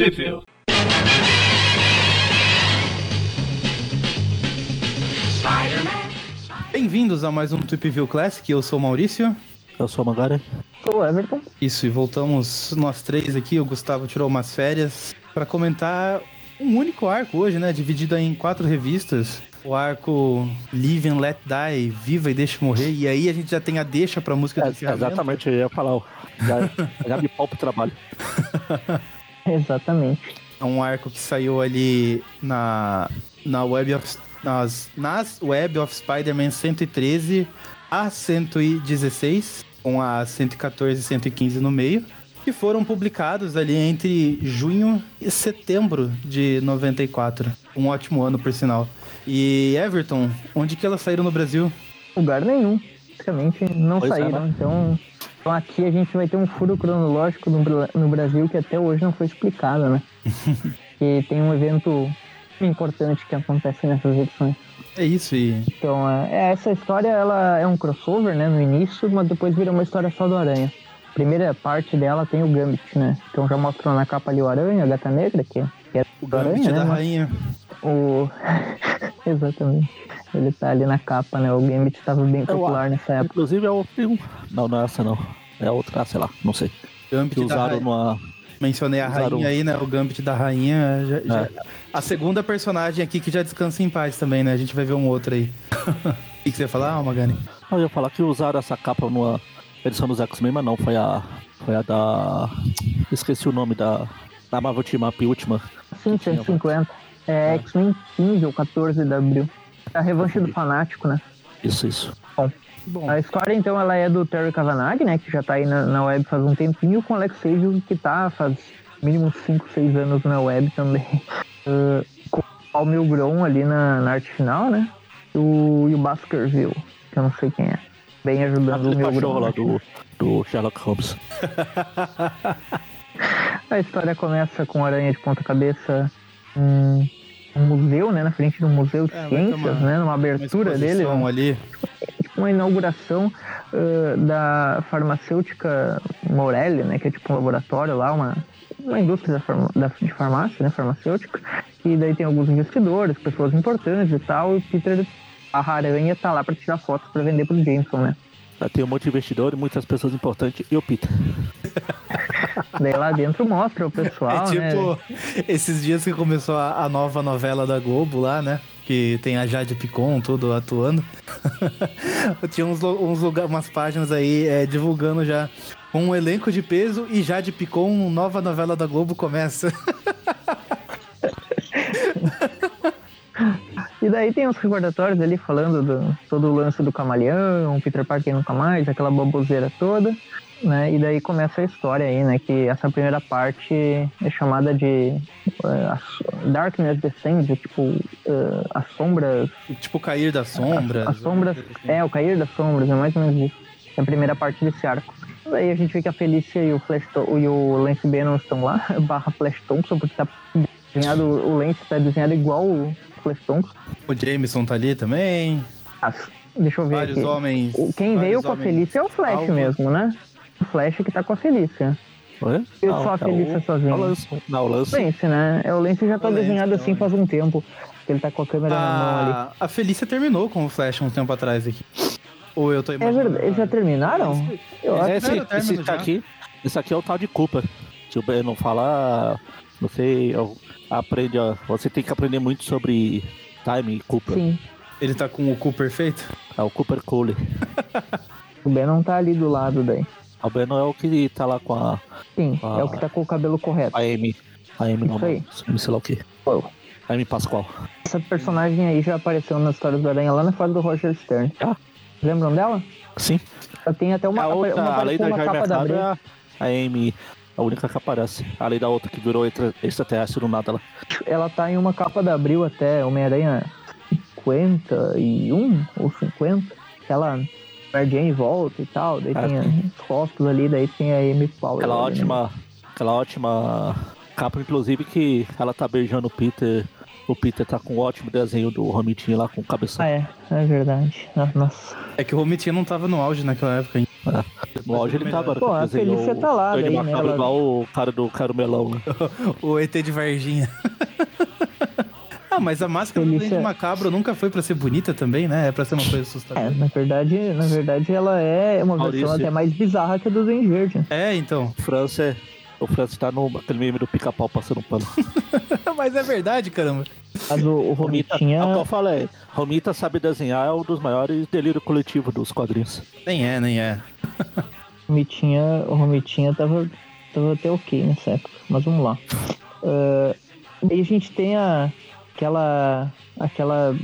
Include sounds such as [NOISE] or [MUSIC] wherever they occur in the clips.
Sheffield. Bem-vindos a mais um Tweep View Classic, eu sou o Maurício. Eu sou a Magara. Sou o Everton. Isso, e voltamos nós três aqui, o Gustavo tirou umas férias, para comentar um único arco hoje, né? Dividido em quatro revistas. O arco Live and Let Die, Viva e Deixa Morrer. E aí a gente já tem a deixa pra música É, do exatamente, eu ia falar. ó, Já, já me [LAUGHS] pau pro trabalho. [LAUGHS] Exatamente. É um arco que saiu ali na, na Web of, nas, nas Web of Spider-Man 113 a 116, com a 114 e 115 no meio, que foram publicados ali entre junho e setembro de 94. Um ótimo ano, por sinal. E Everton, onde que elas saíram no Brasil? Lugar nenhum. Basicamente não Pois é, saíram. né? Então, então aqui a gente vai ter um furo cronológico no, no Brasil que até hoje não foi explicado, né? [LAUGHS] que tem um evento importante que acontece nessas edições. É isso, e Então, é, essa história ela é um crossover, né, no início, mas depois vira uma história só do Aranha. A primeira parte dela tem o Gambit, né? Então já mostrou na capa ali o Aranha, a Gata Negra, que, que é o Gambit Aranha, da né? mas Rainha. O... [LAUGHS] Exatamente. Ele tá ali na capa, né? O Gambit tava bem popular nessa época. Inclusive é o filme. Não, não é essa não. É outra, sei lá, não sei. Que Gambit da usaram numa. Mencionei a Usaram- rainha aí, né? O Gambit da rainha. já- já- É. A segunda personagem aqui que já descansa em paz também, né? A gente vai ver um outro aí. [LAUGHS] O que, que você ia falar, ah, Magani? Eu ia falar que usaram essa capa numa edição dos X-Men, mas não, foi a. Foi a da. Esqueci o nome da. Da Marvel Team Up última. Sim, 150. É X-Men 15 ou 14 de abril. É a revanche do fanático, né? Isso, isso. Bom, A história, então, ela é do Terry Cavanagh, né? Que já tá aí na, na web faz um tempinho, com o Alex Sage, que tá faz mínimo 5, 6 anos na web também. [LAUGHS] Uh, com o Paul Milgrom ali na, na arte final, né? E o, e o Baskerville, que eu não sei quem é. Bem ajudando o cachorro lá do, do Sherlock Holmes. [LAUGHS] A história começa com aranha de ponta cabeça um, um museu, né? Na frente de um museu de É, ciências, uma- né? Numa uma abertura dele. né? ali. tipo uma inauguração ah, da farmacêutica Morelli, né? Que é tipo um laboratório lá, uma, uma indústria da farma- da- de farmácia, né? Farmacêutica. E daí tem alguns investidores, pessoas importantes e tal. E o Peter, a aranha, tá lá pra tirar fotos pra vender pro Jameson, né? Já tem um monte de investidor e muitas pessoas importantes. E o Peter. [LAUGHS] Daí lá dentro mostra o pessoal, é né? tipo esses dias que começou a, a nova novela da Globo lá, né? Que tem a Jade Picon tudo atuando. [LAUGHS] Tinha uns, uns lugar, umas páginas aí é, divulgando já com um elenco de peso e Jade Picon, nova novela da Globo começa. [LAUGHS] E daí tem os recordatórios ali falando do todo o lance do camaleão, Peter Parker nunca mais, aquela baboseira toda, né? E daí começa a história aí, né? Que essa primeira parte é chamada de eh, as- Darkness Descends, é tipo eh, as sombras. tipo, cair das sombras. As sombras. É, o cair das sombras, é mais ou menos isso. É a primeira parte desse arco. Daí a gente vê que a Felícia e o, Flash e o Lance Bannon estão lá, [LAUGHS] barra Flash Thompson, porque tá desenhado, o Lance tá desenhado igual o Flash Thompson. O Jameson tá ali também. As- Deixa eu ver Vários aqui. homens. O- Quem vários veio com a Felícia é o Flash alvos. mesmo, né? O Flash que tá com a Felícia. Oi? Eu sou a Felícia é o, sozinho. é o Lance. Não, o Lance. Lance, né? É, o Lance já tá O desenhado é assim faz um tempo. Ele tá com a câmera na mão ali. A, a Felícia terminou com o Flash um tempo atrás aqui. Ou eu tô É imaginando. verdade, eles já terminaram? Eu acho Esse, esse já. aqui, esse aqui é o tal de Cooper. Se o Ben não falar, você eu- aprende, a- você tem que aprender muito sobre time e Cooper. Sim. Ele tá com o cu perfeito? É o Cooper Cole. O Ben não tá ali do lado daí. O Ben não é o que tá lá com a, Sim, Ah. é o que tá com o cabelo correto. a Amy. A Amy Isso aí. não, sei lá o que. A Amy Pascoal. Essa personagem aí já apareceu nas histórias do Aranha lá na fase do Roger Stern. Ah. Lembram dela? Sim. Ela tem até uma, a outra, uma, além da uma Jair capa da Mercado, Abril. é a Amy, a única que aparece. Além da outra que virou extra- extraterrestre do nada lá. Ela tá em uma capa da Abril até Homem-Aranha 51 ou 50. Ela Mary Jane volta e tal. Daí Ah, tem sim. os rostos ali, daí tem a Amy Power. Aquela ali, né? ótima. Aquela ótima capa, inclusive, que ela tá beijando o Peter. O Peter tá com um ótimo desenho do Romitinho lá com o cabeção. Ah, é, é verdade. Ah, Nossa. É que o Romitinho não tava no auge naquela época ainda. No auge ele tá agora. Pô, a Felícia tá lá, daí, né, ela- igual o cara do Caromelão. Né? [LAUGHS] O ET de Varginha. [LAUGHS] ah, mas a máscara do Felícia- Dente Macabro nunca foi pra ser bonita também, né? É pra ser uma coisa É, assustadora. na verdade, na verdade ela é uma versão Maurício. até mais bizarra que a do Duende Verde. É, então. França é. O França tá no aquele meme do pica-pau passando pano. [LAUGHS] mas é verdade, caramba. Mas o, o Romita, Romitinha. é o que eu falei. Romita sabe desenhar, é um dos maiores delírio coletivo dos quadrinhos. Nem é, nem é. O Romitinha, o Romitinha tava, tava até ok nessa época, mas vamos lá. Ah, aí a gente tem a, aquela, aquela,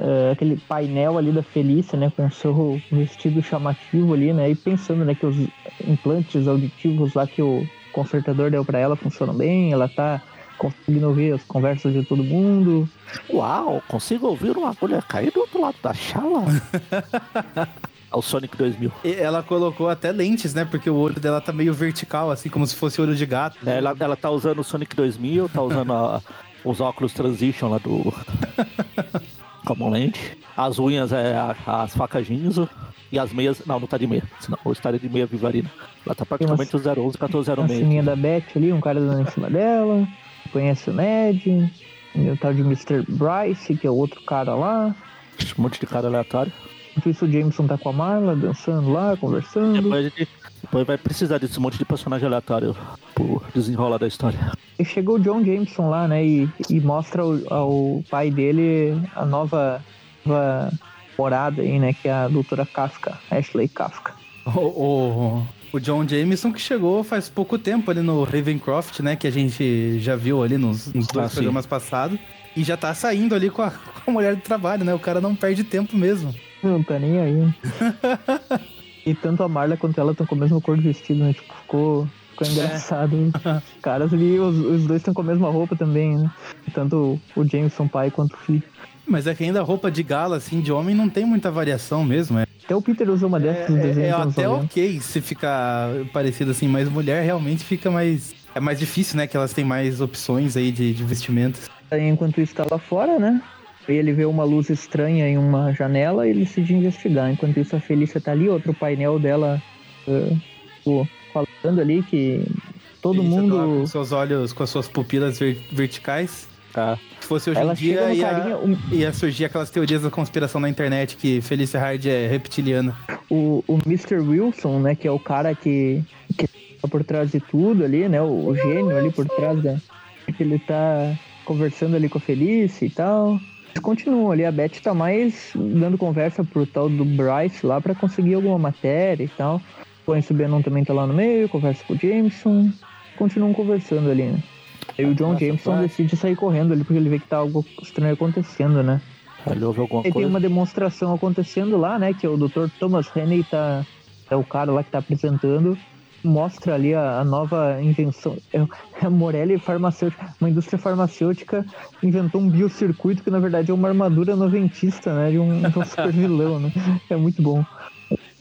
ah, aquele painel ali da Felícia, né, com o seu vestido chamativo ali, né, e pensando, né, que os implantes auditivos lá que o consertador deu pra ela funcionam bem, ela tá conseguindo ouvir as conversas de todo mundo. Uau, consigo ouvir uma agulha cair do outro lado da chala? [LAUGHS] o Sonic 2000. E ela colocou até lentes, né? Porque o olho dela tá meio vertical, assim, como se fosse olho de gato. É, Ela, ela tá usando o Sonic 2000, tá usando a- [LAUGHS] os óculos Transition lá do. [LAUGHS] como lente. As unhas é a- as facas Ginzo. E as meias. Não, não tá de meia. Senão eu estaria de meia vivarina. Ela tá praticamente o 011, A 1406. sininha da Beth ali, um cara dando em cima dela. Conhece o Ned. E o tal de Mr. Bryce, que é o outro cara lá. Um monte de cara aleatório. Enquanto isso, o Jameson tá com a Marla, dançando lá, conversando. Depois, gente, depois vai precisar desse monte de personagem aleatório pro desenrolar da história. E chegou o John Jameson lá, né? E, e mostra ao, ao pai dele a nova, nova morada aí, né? Que é a doutora Kafka, Ashley Kafka. O, o, o John Jameson que chegou faz pouco tempo ali no Ravencroft, né? Que a gente já viu ali nos, nos dois Ah, programas passados. E já tá saindo ali com a, [LAUGHS] com a mulher do trabalho, né? O cara não perde tempo mesmo. Não tá nem aí. [LAUGHS] e tanto a Marla quanto ela estão com a mesma cor do vestido, né? Tipo, ficou, ficou engraçado. Os [LAUGHS] caras ali, os, os dois estão com a mesma roupa também, né? Tanto o Jameson pai quanto o filho. Mas é que ainda a roupa de gala, assim, de homem não tem muita variação mesmo. É, Até o Peter usou uma dessas é, desenhos é dos anos até 90. ok se ficar parecido assim, mas mulher realmente fica mais. É mais difícil, né? Que elas têm mais opções aí de, de vestimentas. Aí, enquanto isso tá lá fora, né? Ele vê uma luz estranha em uma janela e ele decide investigar. Enquanto isso a Felícia tá ali, outro painel dela pô, falando ali que todo Felícia tá mundo. Com seus olhos, com as suas pupilas ver- verticais. Tá? Se fosse hoje Ela em dia, ia, carinha, um- ia surgir aquelas teorias da conspiração na internet que Felícia Hard é reptiliana. o, o Mr. Wilson, né, que é o cara que, que tá por trás de tudo ali, né, o, o gênio ali por trás da. que ele tá conversando ali com a Felícia e tal. Eles continuam ali, a Beth tá mais dando conversa pro tal do Bryce lá pra conseguir alguma matéria e tal. O Anson Bannon também tá lá no meio, conversa com o Jameson. Continuam conversando ali, né. Aí o John Nossa, Jameson pai. decide sair correndo ali porque ele vê que tá algo estranho acontecendo, né. Ele ouve alguma E tem coisa. uma demonstração acontecendo lá, né? Que o Dr. Thomas Henney tá. É o cara lá que tá apresentando. Mostra ali a, a nova invenção. É, [LAUGHS] a Morelli farmacêutica. Uma indústria farmacêutica inventou um biocircuito que na verdade é uma armadura noventista, né? De um, de um [LAUGHS] super vilão, né? É muito bom.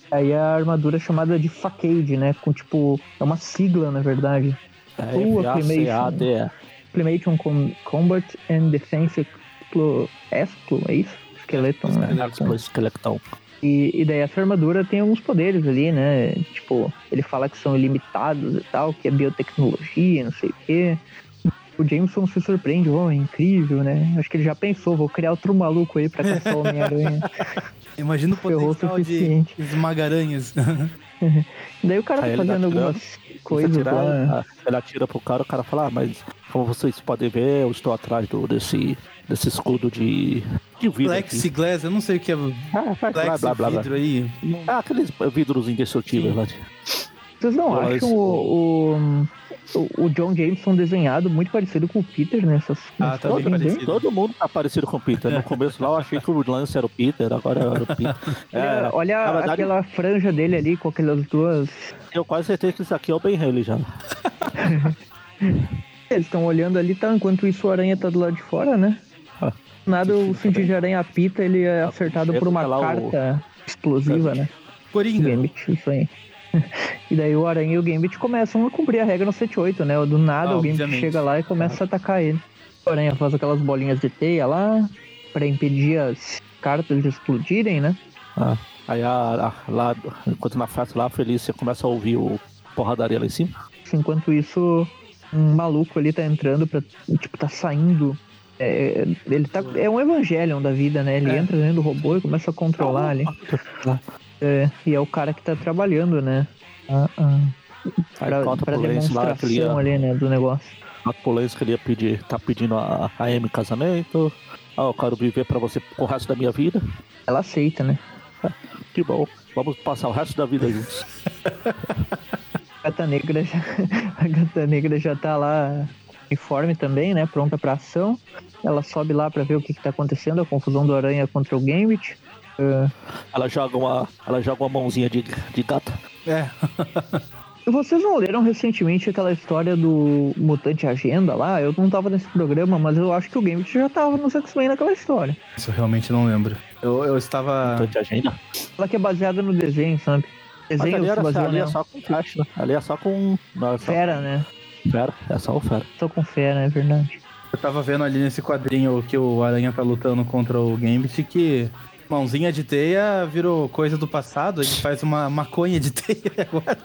Aí a armadura é chamada de Facade, né? Com tipo. É uma sigla, na verdade. É, Full F-A-C-A-D-E. Implementation Com- Combat and Defense Explo... Explo, é isso? Skeleton, né? Explo Esqueletão. E, e daí essa armadura tem alguns poderes ali, né? Tipo, ele fala que são ilimitados e tal, que é biotecnologia, não sei o quê. O Jameson se surpreende, oh, é incrível, né? Acho que ele já pensou, vou criar outro maluco aí pra caçar o Homem-Aranha. [LAUGHS] Imagina o potencial de suficiente. esmagaranhas. [LAUGHS] daí o cara Aí tá fazendo algumas coisas Atirar, lá. ah, Ele atira pro cara, o cara fala, ah, mas como vocês podem ver, eu estou atrás do, desse, desse escudo de, de vidro aqui. Plexiglass, eu não sei o que é Ah, vai, blá, Plex blá, blá, blá. vidro aí. Ah, aqueles vidros indestrutíveis Sim. lá. Vocês não Mas- acham o, o, o John Jameson desenhado muito parecido com o Peter nessas, Ah, tá bem parecido. Todo mundo tá parecido com o Peter. No começo lá eu achei que o Lance era o Peter, agora era o Peter. [LAUGHS] Olha, É, olha verdade- aquela franja dele ali com aquelas duas. eu quase certeza que isso aqui é o Ben Haley já. [LAUGHS] Eles estão olhando ali, tá? Enquanto isso o aranha tá do lado de fora, né? Ah. Do Nada o sentido de aranha apita, ele é acertado por uma lá o- carta explosiva, né? Coringa. Isso aí. [LAUGHS] E daí o Aranha e o Gambit começam a cumprir a regra no 7-8, né? Do nada Ah, o Gambit obviamente. chega lá e começa a atacar ele. O Aranha faz aquelas bolinhas de teia lá pra impedir as cartas de explodirem, né? Ah. Aí a, a- lá, enquanto na festa lá, a Felícia começa a ouvir o porradaria lá em cima. Enquanto isso, um maluco ali tá entrando pra. Tipo, tá saindo. É, ele tá. É um Evangelion da vida, né? Ele É. entra dentro do robô e começa a controlar ali. É, e é o cara que tá trabalhando, né? Ah, ah. Aí Pra, conta pra pro Lance lá que ele ia, demonstração ali, né? Do negócio. conta pro Lance que ele ia pedir, tá pedindo a, a em casamento. Ah, eu quero viver pra você o resto da minha vida. Ela aceita, né? Que bom, vamos passar o resto da vida juntos. [LAUGHS] A gata negra já, [LAUGHS] a gata negra já tá lá uniforme também, né? Pronta pra ação. Ela sobe lá pra ver o que, que tá acontecendo, a confusão do aranha contra o Gambit. Ah, Ela joga uma, ela joga uma mãozinha de, de gata. É. [LAUGHS] Vocês não leram recentemente aquela história do Mutante Agenda lá? Eu não tava nesse programa, mas eu acho que o Gambit já tava no X-Men naquela história. Isso eu realmente não lembro. Eu, eu estava. Tanta agenda. Ela que é baseada no desenho, sabe? Mas Desenho ali, era, ali é só com flash, né? Ali é só com. Não, é só Fera, né? fera. É só o fera. Só com fera, é verdade. Eu tava vendo ali nesse quadrinho que o Aranha tá lutando contra o Gambit que mãozinha de teia virou coisa do passado, ele faz uma maconha de [LAUGHS] teia agora.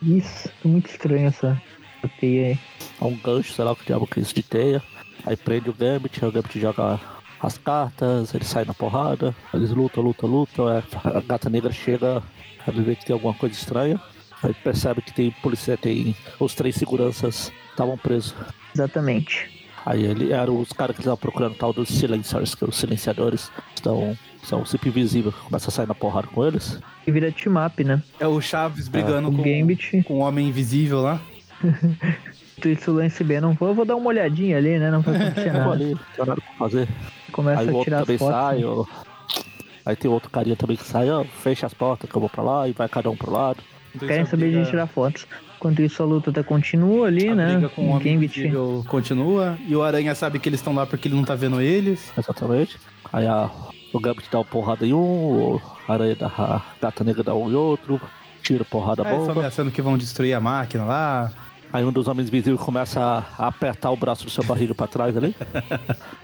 Isso, muito estranho essa teia aí. É um gancho, sei lá o que diabo que é isso de teia. Aí prende o Gambit, o Gambit joga as cartas, ele sai na porrada, eles lutam, lutam, lutam. é, a gata negra chega, ela vê que tem alguma coisa estranha. Aí percebe que tem polícia, tem os três seguranças estavam presos. Exatamente. Aí ele eram os caras que estavam procurando tal dos silenciadores, que os silenciadores estão são sempre invisíveis, começa a sair na porrada com eles. E vira team up, né? É o Chaves brigando O com, Gambit, com o Homem Invisível lá. [LAUGHS] isso o Lance B não foi, eu vou dar uma olhadinha ali, né? Não vai acontecer [LAUGHS] Eu vou nada. ali, não tem nada pra fazer. Começa Aí a tirar as fotos. sai, ó. Aí tem outro carinha também que sai, ó, fecha as portas que eu vou pra lá e vai cada um pro lado. Querem saber de tirar fotos. Enquanto isso, a luta tá continua ali, A né? briga com o Homem Gambit Invisível continua. E o Aranha sabe que eles estão lá porque ele não tá vendo eles. Exatamente. Aí a, o Gambit dá uma porrada em um, o Aranha da a Gata Negra dá um em outro, tira porrada Aí, É, só bomba. ameaçando que vão destruir a máquina lá. Aí um dos homens invisíveis começa a, a apertar o braço do seu barriga pra trás ali.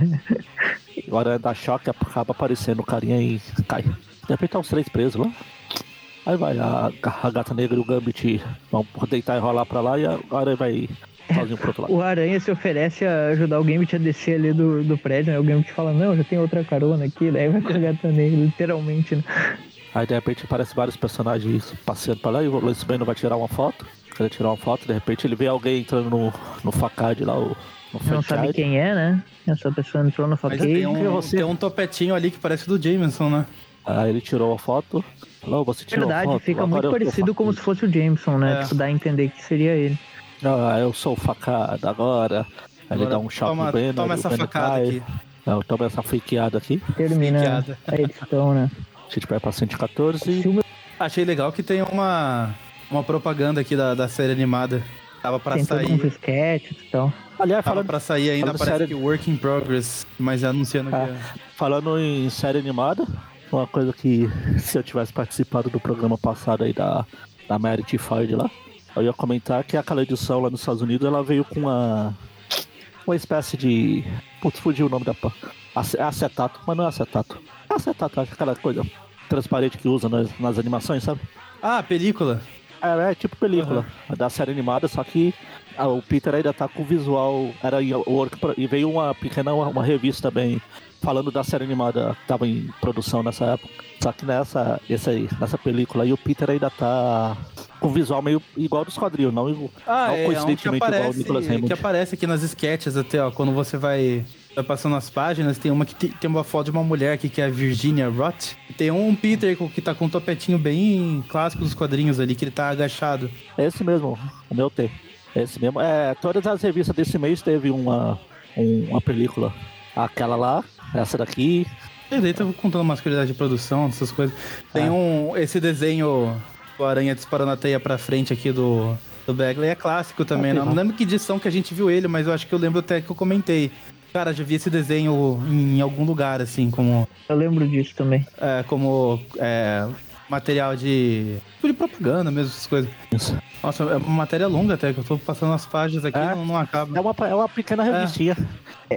[LAUGHS] o Aranha dá choque, acaba aparecendo o carinha e cai. De repente tá os três presos lá. Aí vai, a, a Gata Negra e o Gambit vão deitar e rolar pra lá e a Aranha vai sozinho pro outro lado. O Aranha se oferece a ajudar o Gambit a descer ali do, do prédio, né? O Gambit fala, não, já tem outra carona aqui, daí vai com a gata negra, literalmente, né? Aí de repente aparece vários personagens passeando pra lá e o Lance Bane vai tirar uma foto. Quer tirar uma foto, de repente ele vê alguém entrando no, no facade lá, o, Não sabe quem é, né? Essa pessoa entrou no facade. tem um, você. tem um topetinho ali que parece do Jameson, né? Aí ele tirou a foto. Falou, você tirou Verdade, a foto. fica muito parecido como se facado." fosse o Jameson, né? É. Tipo, dá a entender que seria ele. Ah, eu sou o facado agora. Aí ele dá um choque toma, no toma essa facada cai. aqui. Não, toma essa fakeada aqui. Termina Fakeada. a edição, né? A gente vai pra 114. Filme Achei legal que tem uma, uma propaganda aqui da, da série animada. Tava pra tem sair. uns sketches e tal. Aliás, Tava falando, pra sair ainda, parece sério- que work in progress. Mas anunciando Ah. que. falando em série animada, uma coisa que se eu tivesse participado do programa passado aí da, da Merit Ford lá, eu ia comentar que aquela edição lá nos Estados Unidos ela veio com uma. Uma espécie de. Putz, fugiu o nome da. Acetato, mas não é acetato. É acetato, acho que aquela coisa transparente que usa nas, nas animações, sabe? Ah, película. É, é tipo película da série animada, só que ah, o Peter ainda tá com o visual. Era em work e veio uma pequena uma revista também falando da série animada que tava em produção nessa época. Só que nessa, esse aí, nessa película aí o Peter ainda tá com o visual meio igual dos quadrinhos, não, Ah, não é, é um coincidentemente igual o aparece, Nicholas que aparece aqui nas sketches até, ó. Quando você vai, vai passando as páginas, tem uma que tem, tem uma foto de uma mulher aqui que é a Virginia Roth. Tem um Peter que tá com um topetinho bem clássico dos quadrinhos ali, que ele tá agachado. É esse mesmo, o meu tem. É esse mesmo. É, todas as revistas desse mês teve uma, um- uma película. Aquela lá, essa daqui, E daí tava contando umas curiosidades de produção, essas coisas. Tem É. um. Esse desenho do Aranha disparando a teia pra frente aqui do, do Bagley é clássico também, Ah, né? que Não bom. lembro que edição que a gente viu ele, mas eu acho que eu lembro até que eu comentei. Cara, já vi esse desenho em algum lugar, assim, como. Eu lembro disso também. é, como é, material de. tipo de propaganda mesmo, essas coisas. isso. Nossa, é uma matéria longa até, que eu tô passando as páginas aqui É. não, não acaba. É uma, é uma pequena revistinha.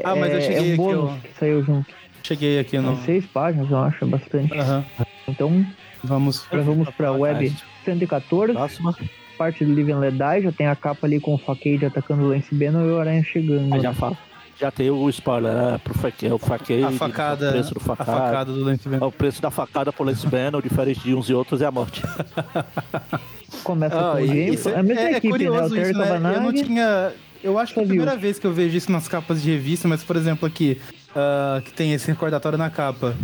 Ah, mas eu é, cheguei é um aqui, que saiu junto. Cheguei aqui no. São seis páginas, eu acho, é bastante. Aham. Então, Vamos, Agora vamos pra web 114, Próxima. parte do Live and Let Die, já tem a capa ali com o Facade atacando o Lance Bannon e o Aranha chegando. Aí já fala. Já tem o spoiler, né? Pro faque, o faqueio. A facada, O preço do a facada. facada do Lance É Bannon. O preço da facada pro Lance Bannon, diferente de uns e outros, é a morte. [LAUGHS] Começa Ah, com isso é a mesma é, é equipe, né? O curioso Terry isso, né? Eu não tinha... Eu acho que é a Só viu. primeira vez que eu vejo isso nas capas de revista, mas, por exemplo, aqui, ah, que tem esse recordatório na capa.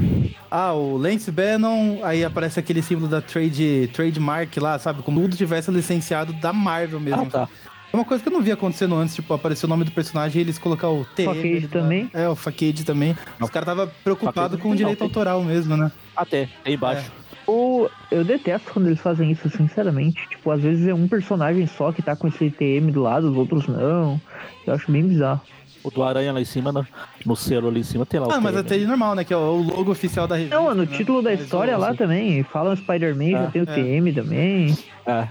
Ah, o Lance Bannon, aí aparece aquele símbolo da trade, trademark lá, sabe? Como tudo tivesse licenciado da Marvel mesmo. Ah, tá. É uma coisa que eu não vi acontecendo antes, tipo, aparecer o nome do personagem e eles colocar o T. Facade do lado. também. É, o Facade também. Os caras estavam preocupados com o não, direito tem. autoral mesmo, né? Até, aí embaixo. O, eu detesto quando eles fazem isso, sinceramente. Tipo, às vezes é um personagem só que tá com esse TM do lado, os outros não. Eu acho bem bizarro. O do Aranha lá em cima, no, no selo ali em cima, tem lá o Ah, mas TM. até normal, né? Que é o logo oficial da revista. Não, no né? título da Mas história lá também, fala Spider-Man, já Ah, tem o é. TM também. É,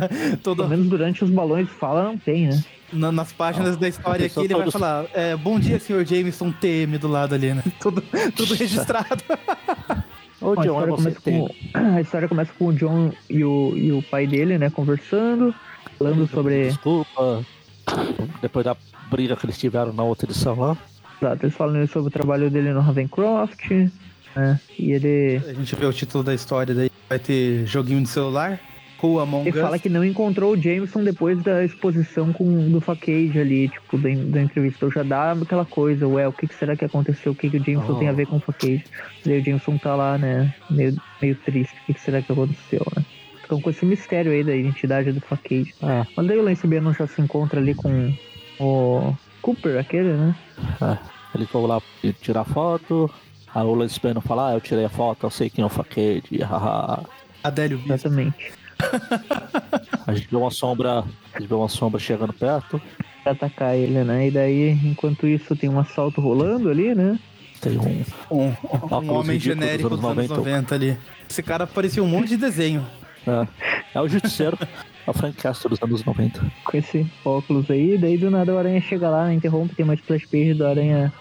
[LAUGHS] todo- Pelo menos durante os balões fala, não tem, né? na- nas páginas da história a aqui, ele vai falar: é, Bom dia, senhor Jameson TM do lado ali, né? [LAUGHS] Tudo, tudo registrado. [LAUGHS] Ô, Bom, a, John, é história tem. com, [CLEARS THROAT] a história começa com o John e o, e o pai dele, né, conversando, falando sobre. Desculpa. Depois da briga que eles tiveram na outra edição lá. Exato, eles falam sobre o trabalho dele no Ravencroft, né? E ele. A gente vê o título da história daí. Vai ter joguinho de celular. Who Among Ele Us. fala que não encontrou o Jameson depois da exposição com, do Facade ali, tipo, da, da entrevista. Então já dá aquela coisa, ué, o que, que será que aconteceu? O que, que o Jameson Oh. tem a ver com o Facade? E aí o Jameson tá lá, né, meio, meio triste. O que, que será que aconteceu, né? Ficam com esse mistério aí da identidade do Facade. Ah, Mas daí o Lance Bannon já se encontra ali com o Cooper, aquele, né? é. Ele foi lá tirar foto. Aí o Lance Bannon fala, ah, eu tirei a foto, eu sei quem é o Facade. [LAUGHS] hahaha. Adélio Bispo. Exatamente. A gente vê uma sombra. A gente vê uma sombra chegando perto. Pra atacar ele, né? E daí, enquanto isso, tem um assalto rolando ali, né? Tem um. Um, um Óculos homem genérico dos anos anos 90 ali. Esse cara parecia um monte de desenho. É, é o Justiceiro. É o Frank Castle dos anos 90. com esse óculos aí, daí do nada o Aranha chega lá, né, interrompe, tem uma splash page do Aranha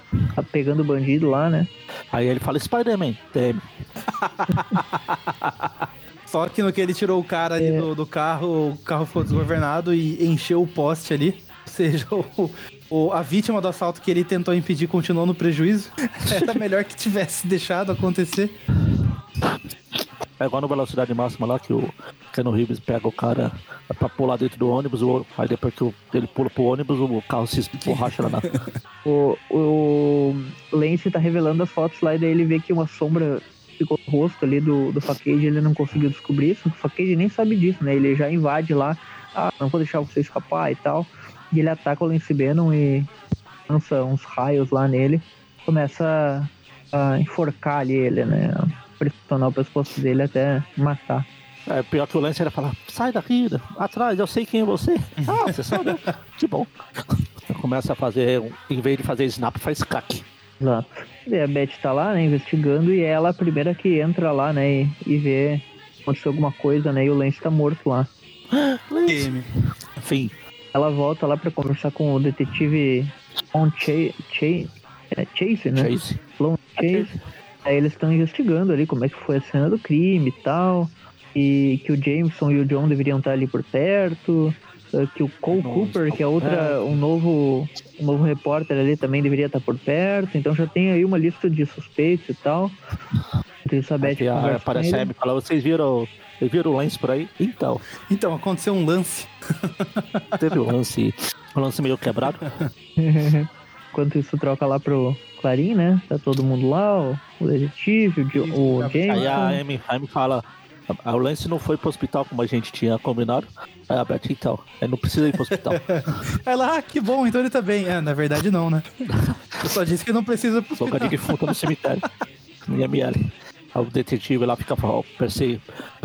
pegando o bandido lá, né? Aí ele fala, Spider-Man, TM. [LAUGHS] Só que no que ele tirou o cara ali É. do, do carro, o carro ficou desgovernado e encheu o poste ali. Ou seja, o, o- a vítima do assalto que ele tentou impedir continuou no prejuízo. [LAUGHS] Era melhor que tivesse deixado acontecer. É igual no Velocidade Máxima lá que o Keanu Reeves pega o cara pra pular dentro do ônibus, o- aí depois que o- ele pula pro ônibus, o carro se borracha lá na. [LAUGHS] O, o Lance tá revelando as fotos lá e daí ele vê que uma sombra ficou no rosto ali do, do Facade, ele não conseguiu descobrir isso, o Facade nem sabe disso, né? Ele já invade lá, ah, não vou deixar você escapar e tal. E ele ataca o Lance Bannon e lança uns raios lá nele, começa a, enforcar ali ele, né? Pressionar o pescoço dele até matar. É pior que o Lance era falar, sai daqui, atrás, eu sei quem é você. Ah, você sabe, né? [LAUGHS] Que bom. Começa a fazer, em vez de fazer snap, faz cack. Exato. E a Beth tá lá, né, investigando, e é ela a primeira que entra lá, né, e, e vê se aconteceu alguma coisa, né, e o Lance tá morto lá. [GASPS] Lance. Enfim, Ela volta lá pra conversar com o detetive Sloan Chase, Chase, é, Chase né? Chase. Sloan Chase. Aí eles estão investigando ali como é que foi a cena do crime e tal. E que o Jameson e o John deveriam estar ali por perto. Que o Cole Não, Cooper, que é outra, perto. um novo, um novo repórter ali também deveria estar por perto. Então já tem aí uma lista de suspeitos e tal. Isso a Beth Aqui, a- conversa com aparece a e fala, vocês viram, vocês viram o Lance por aí? Então, Então, aconteceu um lance. [LAUGHS] teve o lance, o lance meio quebrado. [LAUGHS] Enquanto isso troca lá pro Clarim, né? Tá todo mundo lá, o, o detetive, o, o Aí a. Amy, a Amy fala, "Ah, o Lance não foi pro hospital como a gente tinha combinado. Aí a Beth, então, ele não precisa ir pro hospital. [LAUGHS] Ela, ah, que bom, então ele tá bem. É, na verdade não, né? Eu só disse que não precisa pro Boca de hospital. defunta no cemitério. No IML. Aí o detetive lá fica falando, pensei,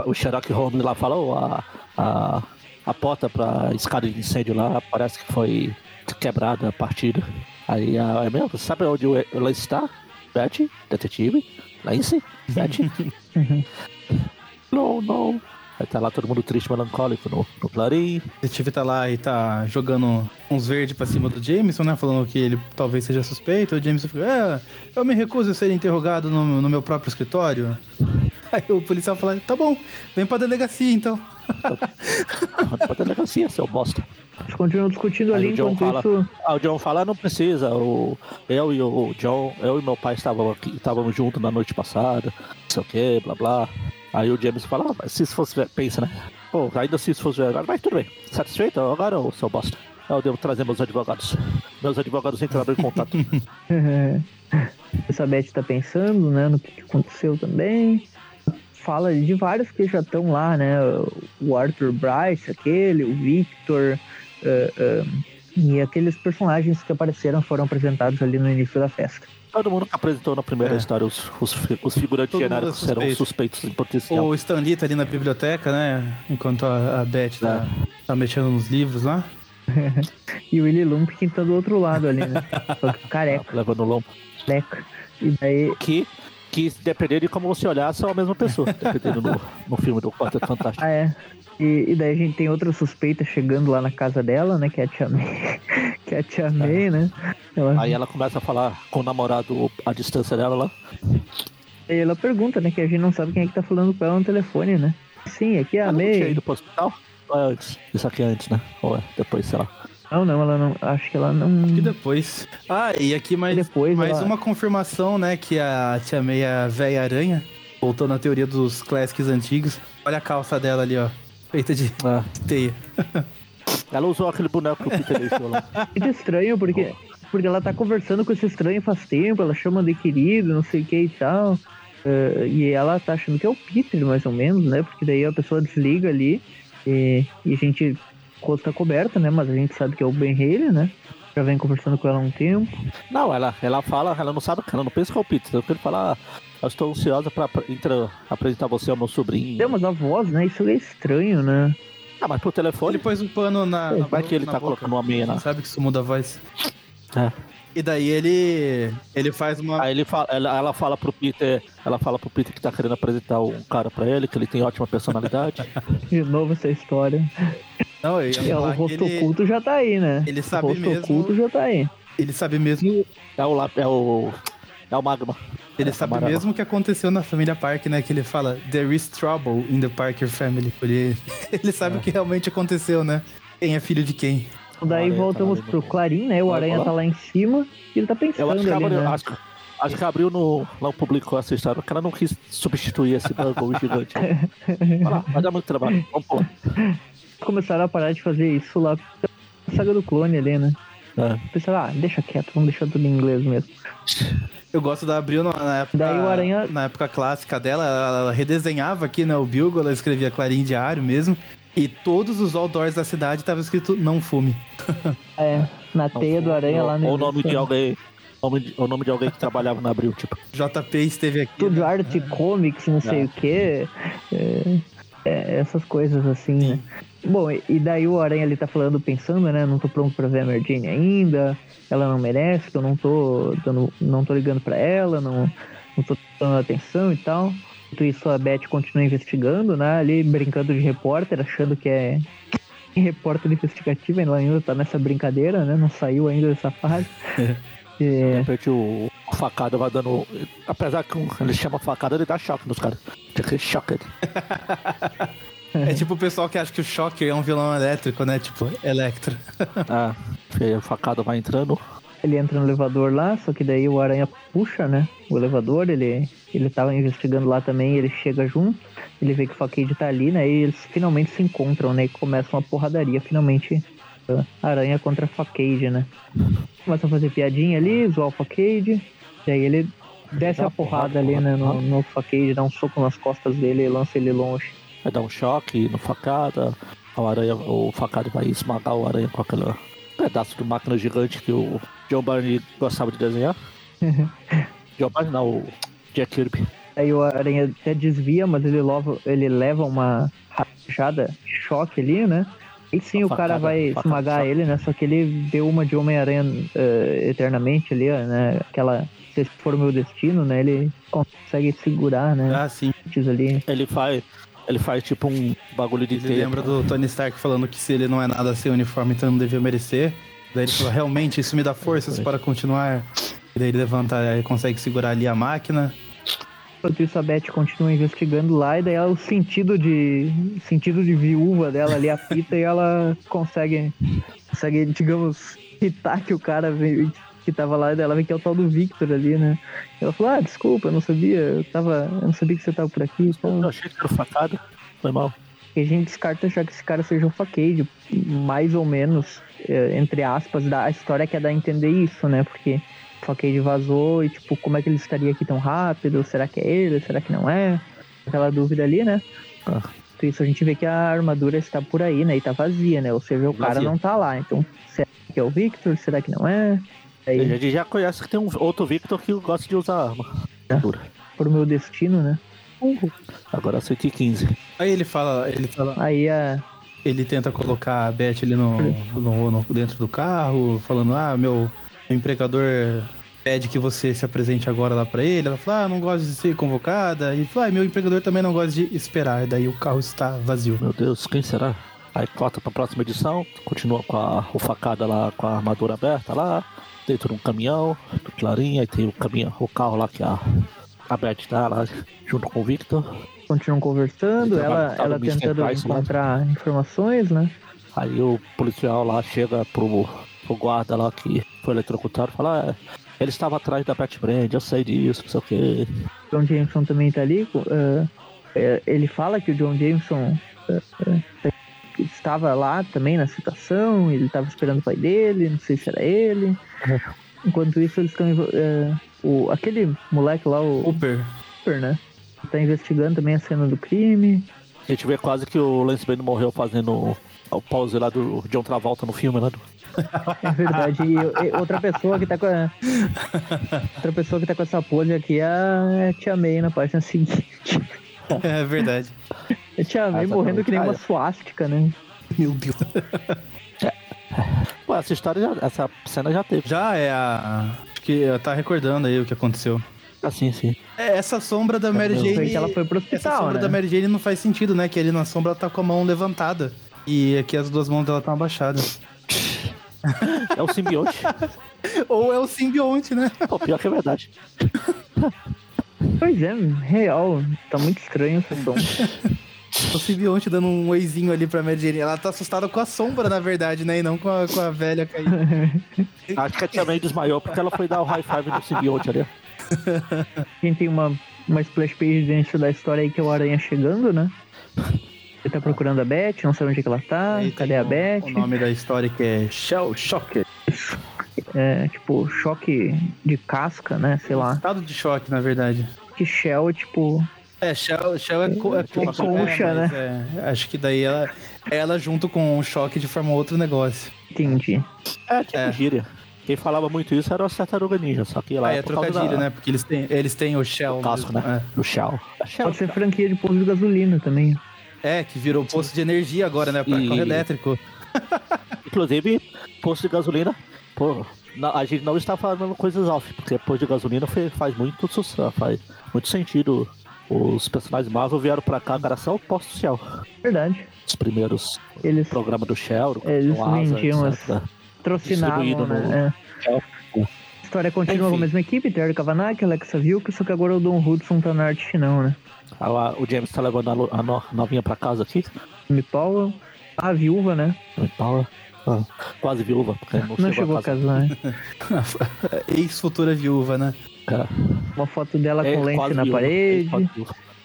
o Sherlock Holmes lá falou, a, a, a porta pra escada de incêndio lá parece que foi quebrada, partida. Aí a é mesmo, sabe onde o Lance está? Beth, detetive, Lance, Beth. [LAUGHS] não, não. Aí tá lá todo mundo triste, melancólico no, no Clarim. O detetive tá lá e tá jogando uns verdes pra cima do Jameson, né? Falando que ele talvez seja suspeito. O Jameson fica, é, eu me recuso a ser interrogado no, no meu próprio escritório. [LAUGHS] Aí o policial fala, tá bom, vem pra delegacia então. pra delegacia, seu bosta. Eles continuam discutindo Aí ali o John enquanto fala, isso. ah, o John fala, não precisa. O, eu e o John, eu e meu pai estavam aqui, estávamos juntos na noite passada, não sei o que, blá blá. Aí o James fala, ah, mas se isso fosse, pensa, né? Pô, ainda se isso fosse agora, mas tudo bem. Satisfeito agora, ô seu bosta? Eu devo trazer meus advogados. Meus advogados entraram em contato. [LAUGHS] Essa Beth tá pensando, né, no que aconteceu também. Fala de vários que já estão lá, né? O Arthur Bryce, aquele, o Victor, eh, eh, e aqueles personagens que apareceram foram apresentados ali no início da festa. Todo mundo que apresentou na primeira É. história, os, os, os figurantes Todo mundo é genéricos serão suspeito. suspeitos em potencial. O Stan Lee tá ali na biblioteca, né? Enquanto a, a Beth tá, tá mexendo nos livros lá. [LAUGHS] E o Willy Lumpkin tá do outro lado ali, né? [LAUGHS] Só que careca, Levando o lombo. careca. E daí Que, que dependendo de como você olhar, são a mesma pessoa. dependendo no, no filme do Quarteto Fantástico. Ah, é. E, e daí a gente tem outra suspeita chegando lá na casa dela, né? Que é a Tia May. [LAUGHS] que é a Tia May, né? Ela, Aí ela começa a falar com o namorado à distância dela lá. aí ela pergunta, né? Que a gente não sabe quem é que tá falando com ela no telefone, né? Sim, aqui é a Ela não tinha May. ido pro hospital? Ou é antes? Isso aqui é antes, né? Ou é depois, sei lá. Não, não, ela não. Acho que ela não. E depois. Ah, e aqui mais, Depois mais ela- uma confirmação, né? Que a Tia May é véia aranha. Voltando à teoria dos classics antigos. Olha a calça dela ali, ó. Feita de É. teia. [LAUGHS] Ela usou aquele boneco que o Peter deixou lá. [LAUGHS] Muito estranho, porque, porque ela tá conversando com esse estranho faz tempo, ela chama de querido, não sei o que e tal. Eh, e ela tá achando que é o Peter, mais ou menos, né? Porque daí a pessoa desliga ali e, e a gente. Rosto tá coberta, né? Mas a gente sabe que é o Ben Haley, né? Já vem conversando com ela há um tempo. Não, ela, ela fala, ela não sabe, ela não pensa que é o Peter. Então ele fala, ah, eu estou ansiosa pra pra- entra- apresentar você ao meu sobrinho. É, mas a voz, né? Isso é estranho, né? Ah, mas pro telefone, Ele pôs um pano na. na vai que ele tá boca. colocando uma meia, né? Sabe que isso muda a voz. É. E daí ele. Ele faz uma. Aí ele fala, ela, ela fala pro Peter, ela fala pro Peter que tá querendo apresentar um cara pra ele, que ele tem ótima personalidade. [LAUGHS] De novo essa história. Não, eu ia É, o rosto ele, oculto já tá aí, né? ele o sabe rosto mesmo. oculto já tá aí. Ele sabe mesmo. É o, lá- é o, é o Magma. Ele É, sabe mesmo o que aconteceu na família Parker, né? Que ele fala, There is trouble in the Parker family. Ele, [LAUGHS] ele sabe o que realmente aconteceu, né? Quem é filho de quem. Daí Aranha tá voltamos no- pro Clarim, né? O Vai Aranha falar? tá lá em cima e ele tá Eu pensando acho que, ali, abriu, né? acho, acho que abriu no. Lá publicou essa história, porque ela não quis substituir esse Bungle gigante. [LAUGHS] Vai lá, vai dar muito trabalho. Vamos pôr. Começaram a parar de fazer isso lá na saga do clone ali, né? É. Pensaram, ah, deixa quieto, vamos deixar tudo em inglês mesmo. Eu gosto da Abril na época, Daí o Aranha- na época clássica dela, ela, redesenhava aqui, né? O Bilgo, ela escrevia Clarim Diário mesmo. E todos os outdoors da cidade tava escrito não fume. [LAUGHS] É, na teia do aranha lá no Ou o nome de alguém. nome de- O nome de alguém que trabalhava na Abril, tipo. JP esteve aqui. Tudo né? arte comics, não sei É. o quê. É, é, essas coisas assim, né? Bom, e- daí o Aranha ele tá falando, pensando, né? Não tô pronto pra ver a Mary Jane ainda. Ela não merece, que eu não tô, dando, não tô ligando pra ela, não, não tô dando atenção e tal. Enquanto isso, a Beth continua investigando, né? Ali brincando de repórter, achando que é repórter investigativo. Ela ainda tá nessa brincadeira, né? Não saiu ainda dessa fase. [LAUGHS] De É, repente o, o facada vai dando. Apesar que ele chama facada, ele dá choque nos caras. Choque. [LAUGHS] É tipo o pessoal que acha que o Shocker é um vilão elétrico, né? Tipo, Electro. [LAUGHS] Ah, aí o facada vai entrando. Ele entra no elevador lá, só que daí o Aranha puxa, né? O elevador, ele, ele tava investigando lá também, ele chega junto, ele vê que o Facade tá ali, né? E eles finalmente se encontram, né? E começa uma porradaria, finalmente. uh, Aranha contra Facade, né? Começa a fazer piadinha ali, zoar o Facade. E aí ele desce a porrada porrada, ali, né? No, no Facade, dá um soco nas costas dele e lança ele longe. Vai dar um choque no facada. O, aranha, o facada vai esmagar o aranha com aquele pedaço de máquina gigante que o John Barney gostava de desenhar. [LAUGHS] John Barney não, o Jack Kirby. Aí o Aranha até desvia, mas ele leva, ele leva uma rachada, choque ali, né? E sim, Uma o cara facada, vai facada, esmagar choque. ele, né? Só que ele deu uma de Homem-Aranha eh, eternamente ali, né? Aquela, se esse for o meu destino, né? Ele consegue segurar, né? Ah, sim. Antes ali. Ele faz. Ele faz tipo um bagulho de Ele teia. lembra do Tony Stark falando que se ele não é nada sem uniforme, então não devia merecer. Daí ele falou, realmente, isso me dá [LAUGHS] forças para continuar. E daí ele levanta e consegue segurar ali a máquina. Enquanto isso, a Beth continua investigando lá, e daí ela, o sentido de sentido de viúva dela ali apita e ela consegue, consegue digamos, citar que o cara veio, que tava lá, ela vê que é o tal do Victor ali, né? Ela falou, ah, desculpa, eu não sabia, eu, tava, eu não sabia que você tava por aqui. Então... Eu achei que era facada. Foi mal. E a gente descarta já que esse cara seja um fakeide, mais ou menos, é, entre aspas, da a história que é dar a entender isso, né? Porque o fakeide vazou e, tipo, como é que ele estaria aqui tão rápido? Será que é ele? Será que não é? Aquela dúvida ali, né? Ah. Isso a gente vê que a armadura está por aí, né? E tá vazia, né? Ou seja, o cara Vazia. não tá lá. Então, será que é o Victor? Será que não é? A Aí, gente já conhece que tem um outro Victor que gosta de usar arma. É. Dura. por meu destino, né? Agora 115. Aí ele fala, ele fala, Aí a. ele tenta colocar a Beth ali no, no- no- dentro do carro, falando, ah, meu, meu empregador pede que você se apresente agora lá pra ele. Ela fala, ah, não gosto de ser convocada. E fala, ah, meu empregador também não gosta de esperar. Daí o carro está vazio. Meu Deus, quem será? Aí corta pra próxima edição, continua com a o facada lá com a armadura aberta lá, dentro de um caminhão, do Clarim, aí tem o caminhão, o carro lá que a, a Beth tá lá junto com o Victor. Continuam conversando, ela, ela tentando Price lá. encontrar informações, né? Aí o policial lá chega pro, pro guarda lá que foi eletrocutado e fala, ah, ele estava atrás da Beth Brand, eu sei disso, não sei o que. John Jameson também tá ali. eh, ele fala que o John Jameson eh, eh, estava lá também na situação, ele estava esperando o pai dele, não sei se era ele. Uhum. Enquanto isso, eles estão. eh, o, aquele moleque lá, o Cooper. Cooper, né? Tá investigando também a cena do crime. A gente vê quase que o Lance Bane morreu fazendo o pause lá do John Travolta no filme, né? É verdade. E, e outra pessoa que tá com a. Outra pessoa que tá com essa pose aqui é a Tia May na página seguinte. É verdade. É Tia May Essa morrendo que nem uma suástica, né? Meu Deus. [LAUGHS] Pô, essa história, já, essa cena já teve. Já é a. Acho que tá recordando aí o que aconteceu. Assim, sim. É, essa sombra da Mary Foi Jane. Que ela foi pro Essa hospital, sombra né? da Mary Jane não faz sentido, né? Que ali na sombra ela tá com a mão levantada. E aqui as duas mãos dela estão abaixadas. É o simbionte. [LAUGHS] Ou é o simbionte, né? Pô, pior que é verdade. [LAUGHS] Pois é, real. Tá muito estranho essa sombra. O simbionte dando um oizinho ali pra Mary Jane. Ela tá assustada com a sombra, na verdade, né? E não com a, com a velha caída. [LAUGHS] Acho que a Tia May desmaiou porque ela foi dar o high five no simbionte ali. A gente tem uma, uma splash page dentro da história aí que é o Aranha chegando, né? Ele tá procurando a Beth, não sabe onde é que ela tá. Aí Cadê a o- Beth? O nome da história que é Shell Shocker. É, tipo, choque de casca, né? Sei lá. Estado de choque, na verdade. Que Shell é tipo. É, Shell, Shell é, co- é, co- concha, é, mas é, acho que daí ela, ela junto com o choque de forma outro negócio. Entendi. É, tipo É. gíria. Quem falava muito isso era o Tartaruga Ninja, só que lá Aí é causa trocadilho, da- né? Porque eles têm, eles têm o Shell. do casco, mesmo, né? Do Shell. É, Shell. Pode ser franquia de posto de gasolina também. É, que virou posto de energia agora, né? Pra E- carro elétrico. [LAUGHS] Inclusive, posto de gasolina. Pô, na- a gente não está falando coisas off, porque posto de gasolina faz muito sucesso, faz muito sentido. Os personagens Marvel vieram pra cá graças ao posto Shell. Verdade. Os primeiros Eles programas do Shell, Eles Asa, vendiam etc. Distribuído né? no- É. A história continua Enfim. com a mesma equipe, Terry Kavanagh, Alexa Vilk, só que agora o Don Hudson tá na arte final, né? Lá, o James tá levando a, a no- novinha pra casa aqui. Jimmy Powell, a viúva, né? Paula. Ah, quase viúva, porque não, Não chegou a casar. né? [LAUGHS] Ex-futura viúva, né? Cara, Uma foto dela é com lente na viúva, é parede.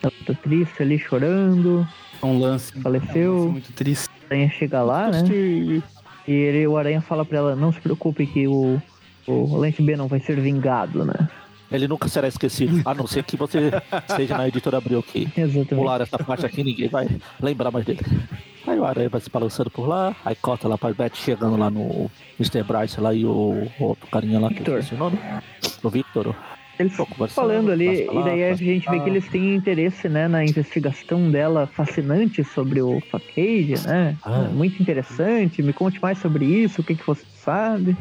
Ela tá triste ali, chorando. Um lance. Faleceu. um lance muito triste. A aranha chega lá, né? E ele, o aranha fala pra ela, não se preocupe que o, o Lente B não vai ser vingado, né? Ele nunca será esquecido, a não ser que você [LAUGHS] esteja na editora Abril que Exatamente. pular essa parte aqui, ninguém vai lembrar mais dele. Aí o Aranha vai se balançando por lá, aí corta lá pra Beth chegando lá no Mr. Bryce lá e o, o outro carinha lá que Victor. eu esqueci o nome. O Victor. Eles falando ali, lá, e daí a gente vê que eles têm interesse, né, na investigação dela fascinante sobre o Facade, né? Ah. Muito interessante. Me conte mais sobre isso, o que, que você sabe.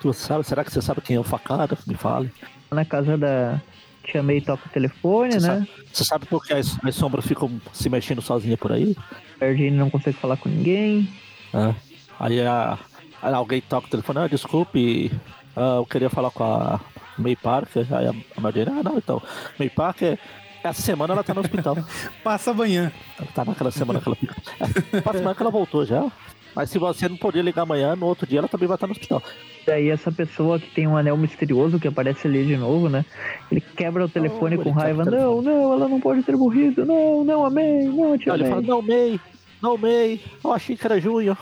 Tu sabe, será que você sabe quem é o facada? Me fale. Na casa da Tia May toca o telefone, Você, né? sabe, você sabe por que as, as sombras ficam se mexendo sozinha por aí? A Jane não consegue falar com ninguém. É. Aí a, aí alguém toca o telefone, ah, desculpe, ah, eu queria falar com a May Parker. Aí a, a Mary ah, não, então, May Parker Essa semana ela tá no hospital. [LAUGHS] Passa amanhã. tá naquela semana que ela fica. [LAUGHS] Passa semana que ela voltou já. Mas se você não poder ligar amanhã, no outro dia ela também vai estar no hospital. Daí essa pessoa que tem um anel misterioso que aparece ali de novo, né? Ele quebra o telefone Oh, com raiva. Não, não, ela não pode ter morrido. Não, não amei, não te Aí ele amei. fala, não, May, não, May, eu achei que era junho.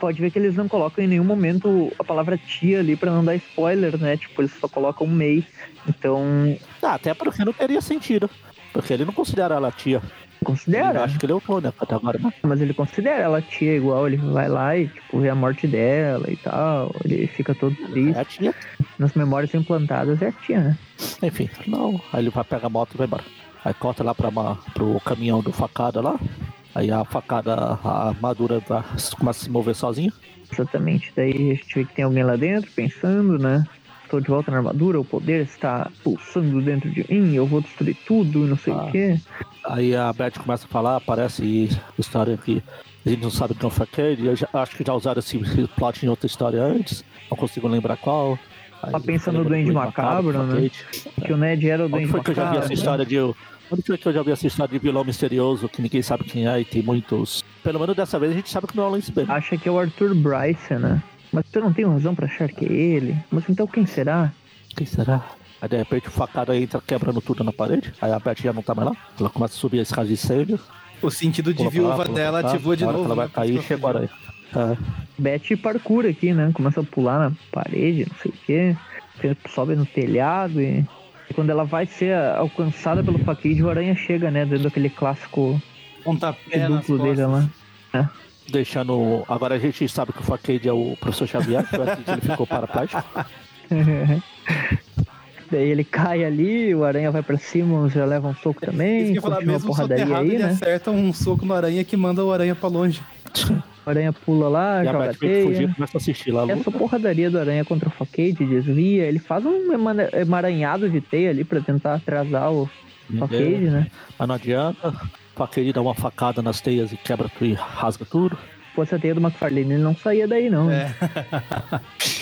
Pode ver que eles não colocam em nenhum momento a palavra tia ali pra não dar spoiler, né? Tipo, eles só colocam May. Então, Ah, até porque não teria sentido. Porque ele não considera ela tia. Eu considera. acho que ele é o agora, né? Mas ele considera ela tia igual, ele vai lá e, tipo, vê a morte dela e tal. Ele fica todo triste. É a tia. Nas memórias implantadas é a tia, né? Enfim, não. Aí ele vai pegar a moto e vai embora. Aí corta lá pra uma, pro caminhão do facada lá. Aí a facada, a armadura tá, começa a se mover sozinha. Exatamente. Daí a gente vê que tem alguém lá dentro pensando, né? Estou de volta na armadura, o poder está pulsando dentro de mim, eu vou destruir tudo, não sei Ah. o quê. Aí a Beth começa a falar, aparece história que a gente não sabe quem é o Facade. Eu já, acho que já usaram esse, esse plot em outra história antes. Não consigo lembrar qual. Aí Tá pensando no Duende Macabro, né? Facade. Que o Ned era o Duende foi que eu já vi essa Macabro. história de. Onde foi que eu já vi essa história de vilão misterioso que ninguém sabe quem é e tem muitos. Pelo menos dessa vez a gente sabe que não é o Lance Bailey. Acha que é o Arthur Bryce, né? Mas tu não tem razão pra achar que é ele. Mas então quem será? Quem será? Aí de repente o facada entra quebrando tudo na parade. Aí a Beth já não tá mais lá. Ela começa a subir a escada de incêndio. O sentido de viúva lá, dela ativou de novo. ela vai né? cair, chegou a aranha. É. Beth parkour aqui, né? Começa a pular na parede, não sei o quê. Sobe no telhado e... e quando ela vai ser alcançada pelo Fakid, o Aranha chega, né? Dando aquele clássico Pontapé duplo dele lá. Deixando. Agora a gente sabe que o Facade é o professor Xavier, que ele ficou paraplégico. [LAUGHS] Daí ele cai ali, o Aranha vai pra cima, já leva um soco Isso também, que eu ia falar, continua a mesmo porradaria soterrado, aí, ele né? acerta um soco no aranha que manda o aranha pra longe. O Aranha pula lá, E a joga vem fugir começa a assistir lá a. Essa porradaria do Aranha contra o Facade desvia, ele faz um emaranhado de teia ali pra tentar atrasar o Facade, né? Mas não adianta. O Facade dá uma facada nas teias e quebra tudo e rasga tudo. Pô, essa teia do McFarlane, ele não saía daí não. né?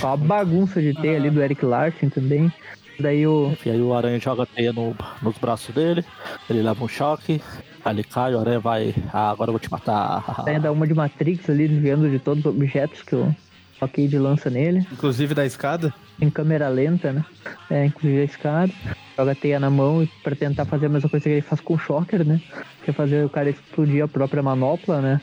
Com a bagunça de teia ali do Eric Larson também. Daí o. Enfim, aí o aranha joga a teia no, nos braços dele, ele leva um choque, aí ele cai, o aranha vai. Ah, agora eu vou te matar. Aranha dá uma de Matrix ali, desviando de todos os objetos que o Facade lança nele. Inclusive da escada. em câmera lenta, né? É, inclusive a escada. Joga a teia na mão e pra tentar fazer a mesma coisa que ele faz com o Shocker, né? Que é fazer o cara explodir a própria manopla, né?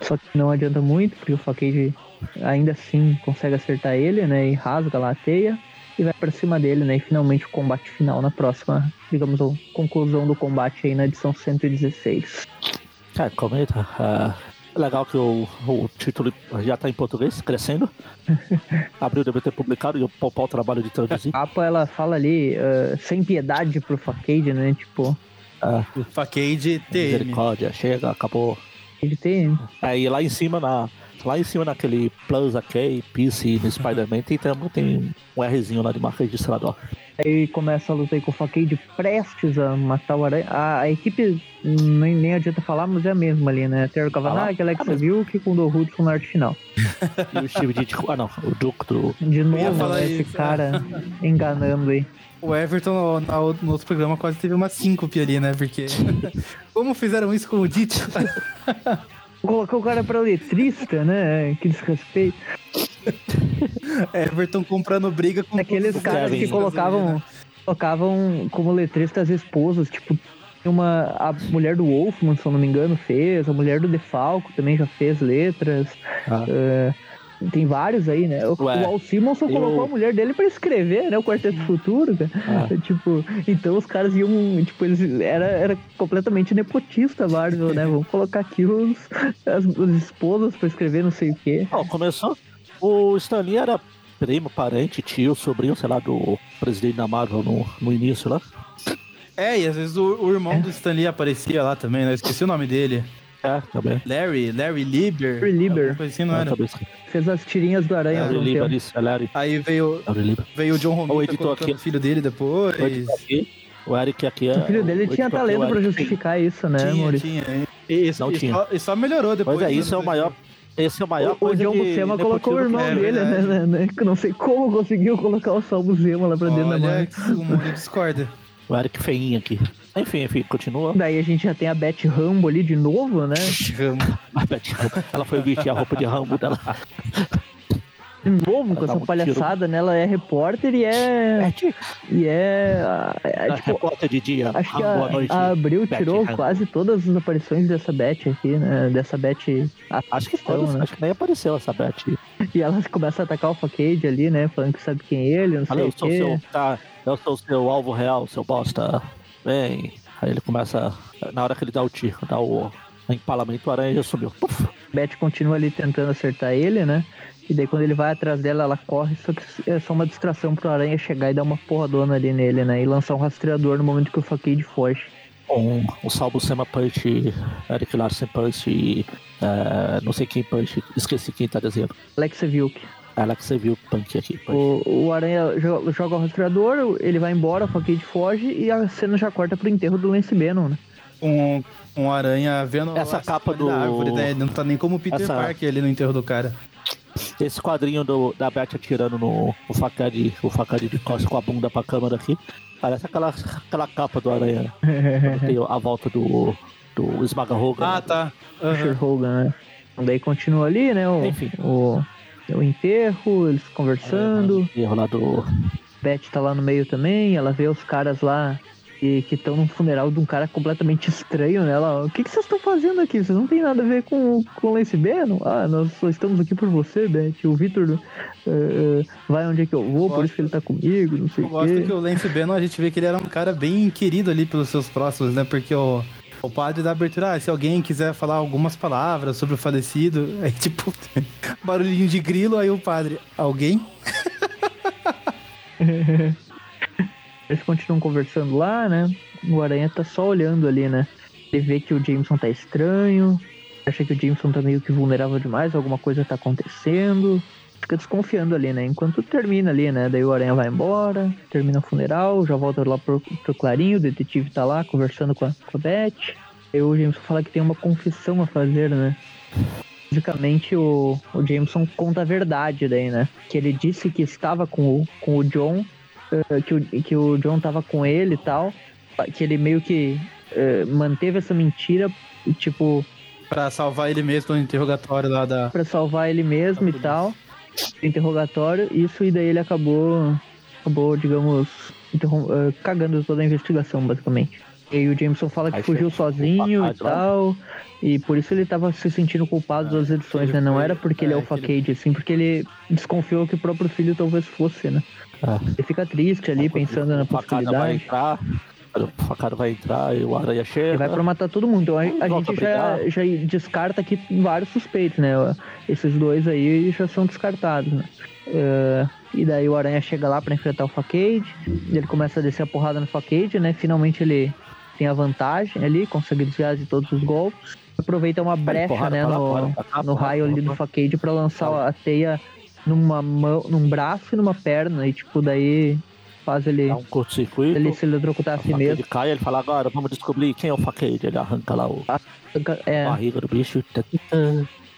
Só que não adianta muito, porque o Facade ainda assim consegue acertar ele, né? E rasga lá a teia e vai pra cima dele, né? E finalmente o combate final na próxima, digamos, a conclusão do combate aí na edição 116. É, comenta. É, legal que o, o título já tá em português, crescendo. [LAUGHS] Abril deve ter publicado e eu poupar o trabalho de traduzir. A capa, ela fala ali, ah, sem piedade pro Facade, né? Tipo, É, Facade TM. misericórdia, chega, acabou. ele tem Aí lá em cima, na, lá em cima naquele Plus OK, PC no Spider-Man, tem, também tem um Rzinho lá de marca registrador. Aí começa a luta aí com o Facade prestes a matar o Aranha. A, a equipe nem, nem adianta falar, mas é a mesma ali, né? Terry Kavanagh, Ah, Alex mas- Vilk com o Hudson na arte final. E o Steve Ditko, ah não, o Duke do. De novo, né, esse isso, cara enganando aí. O Everton no, no outro programa quase teve uma síncope ali, né? Porque. [LAUGHS] Como fizeram isso com o Ditch? [LAUGHS] Colocou o cara pra letrista, né? Que desrespeito. [LAUGHS] Everton comprando briga com Aqueles caras que Kevin. colocavam, colocavam como letristas esposas, tipo, uma, a mulher do Wolfman, se eu não me engano, fez, a mulher do Defalco também já fez letras. Ah. É, tem vários aí, né? O, Ué, o Al Simonson eu- colocou a mulher dele pra escrever, né? O Quarteto Futuro, cara. Ah. [LAUGHS] Tipo, então os caras iam, tipo, eles era, era completamente nepotista Marvel, né? Vamos colocar aqui os, as, os esposas pra escrever não sei o quê. Ó, começou. O Stanley era primo, parente, tio, sobrinho, sei lá, do presidente da Marvel no, no início lá. É, e às vezes o, o irmão É. do Stanley aparecia lá também, né? Eu esqueci o nome dele. É, também. Larry, Larry Lieber. Larry Lieber. Coisa assim, não Ah, era? Fez as tirinhas do Aranha Larry Lieber, tempo. isso, é Larry. Aí veio, Larry Lieber. veio o John O Romita editor colocando aqui. o filho dele depois. O editor aqui, o Eric aqui é. O filho dele tinha editor é o talento pra Eric. justificar isso, né, tinha, Maurício? tinha. E, e, Não e tinha. Só, e só melhorou depois. Pois é, né, isso é o maior. Esse é o maior O, o John Buscema colocou o irmão é dele, né, né, né, eu não sei como conseguiu colocar o Sal Buscema lá pra dentro da Olha, marca. o mundo discorda. O Eric feinho aqui. Enfim, enfim, continua. Daí a gente já tem a Beth Rambo ali de novo, né? [LAUGHS] A Beth Rambo, ela foi vestir a roupa de Rambo dela. De novo, com Dá essa um palhaçada, né? Ela é repórter e é. Beth, E é. é, a tipo, repórter de dia. Acho que Rambo à a, noite. a Abril Beth tirou Rambo. quase todas as aparições dessa Beth aqui, né? Dessa Beth. Acho que todas, né? acho que nem apareceu essa Beth. E ela começa a atacar o Facade ali, né? Falando que sabe quem é ele, não Fala, sei eu o sou quê. seu. Tá, eu sou o seu alvo real, seu bosta. Vem. Aí ele começa. Na hora que ele dá o tiro, dá o empalamento, o aranha já sumiu. Puf. Beth continua ali tentando acertar ele, né? E daí quando ele vai atrás dela, ela corre, só que é só uma distração pro Aranha chegar e dar uma porradona ali nele, né? E lançar um rastreador no momento que o Facade foge. Um, um salvo Sema Punch, Eric Larsen Punch e. é, não sei quem Punch, esqueci quem tá desenhando. Alex Vilk. Viu o Punch aqui. Punch. O, o Aranha jo- joga o rastreador, ele vai embora, o Facade foge e a cena já corta pro enterro do Lance Bannon, né? Um, um aranha vendo Essa capa do- da árvore, né? Não tá nem como o Peter Essa- Parker ali no enterro do cara. Esse quadrinho do, da Beth atirando no o facade, o facade de costas com a bunda pra câmera aqui. Parece aquela, aquela capa do Aranha. [LAUGHS] quando Tem a volta do, do Esmaga Roga. Ah, né? tá. O. Sher Hogan, né? Daí continua ali, né? O, Enfim. o, o enterro, eles conversando. Erro lá do. Beth tá lá no meio também, ela vê os caras lá que estão num funeral de um cara completamente estranho, né? Ela, o que, que vocês estão fazendo aqui? Vocês não tem nada a ver com, com o Lance Bannon? Ah, nós só estamos aqui por você, Beth. O Victor eh, eh, vai onde é que eu vou, por isso que ele tá comigo, não sei Eu o gosto quê. que o Lance Bannon, a gente vê que ele era um cara bem querido ali pelos seus próximos, né? Porque o, o padre da abertura, ah, se alguém quiser falar algumas palavras sobre o falecido, [LAUGHS] aí tipo, [LAUGHS] barulhinho de grilo, aí o padre, alguém? [LAUGHS] Eles continuam conversando lá, né? O Aranha tá só olhando ali, né? Ele vê que o Jameson tá estranho, acha que o Jameson tá meio que vulnerável demais, alguma coisa tá acontecendo. Fica desconfiando ali, né? Enquanto termina ali, né? Daí o Aranha vai embora, termina o funeral, já volta lá pro, pro Clarinho, o detetive tá lá conversando com a, com a Beth. Aí o Jameson fala que tem uma confissão a fazer, né? Basicamente, o, o Jameson conta a verdade daí, né? Que ele disse que estava com o, com o John que, o, que o John tava com ele e tal, que ele meio que eh, manteve essa mentira, tipo, Pra salvar ele mesmo no interrogatório lá da. pra salvar ele mesmo e tal, interrogatório, isso e daí ele acabou, acabou, digamos, eh, cagando toda a investigação, basicamente. E aí o Jameson fala que Aí fugiu sozinho e tal, e por isso ele tava se sentindo culpado das edições, ele né? Não foi- era porque ele é é, o ele- Facade, assim, porque ele desconfiou que o próprio filho talvez fosse, né? É. Ele fica triste ali, pensando na o facada vai possibilidade. entrar. O facada vai entrar e o aranha chega. Ele vai pra matar todo mundo. Então a, a gente a já, já descarta aqui vários suspeitos, né? Esses dois aí já são descartados, né? Eh, e daí o Aranha chega lá pra enfrentar o Facade. Ele começa a descer a porrada no Facade, né? Finalmente ele tem a vantagem ali, consegue desviar de todos os golpes. Aproveita uma brecha, porrada né? lá, No, cá, no raio ali do Facade pra lançar a teia numa mão, num braço e numa perna. E tipo, daí faz ele, Dá um curto-circuito. ele se eletrocutar a si Ele mesmo. cai, ele fala agora, vamos descobrir quem é o Facade. Ele arranca lá o É, a barriga do bicho.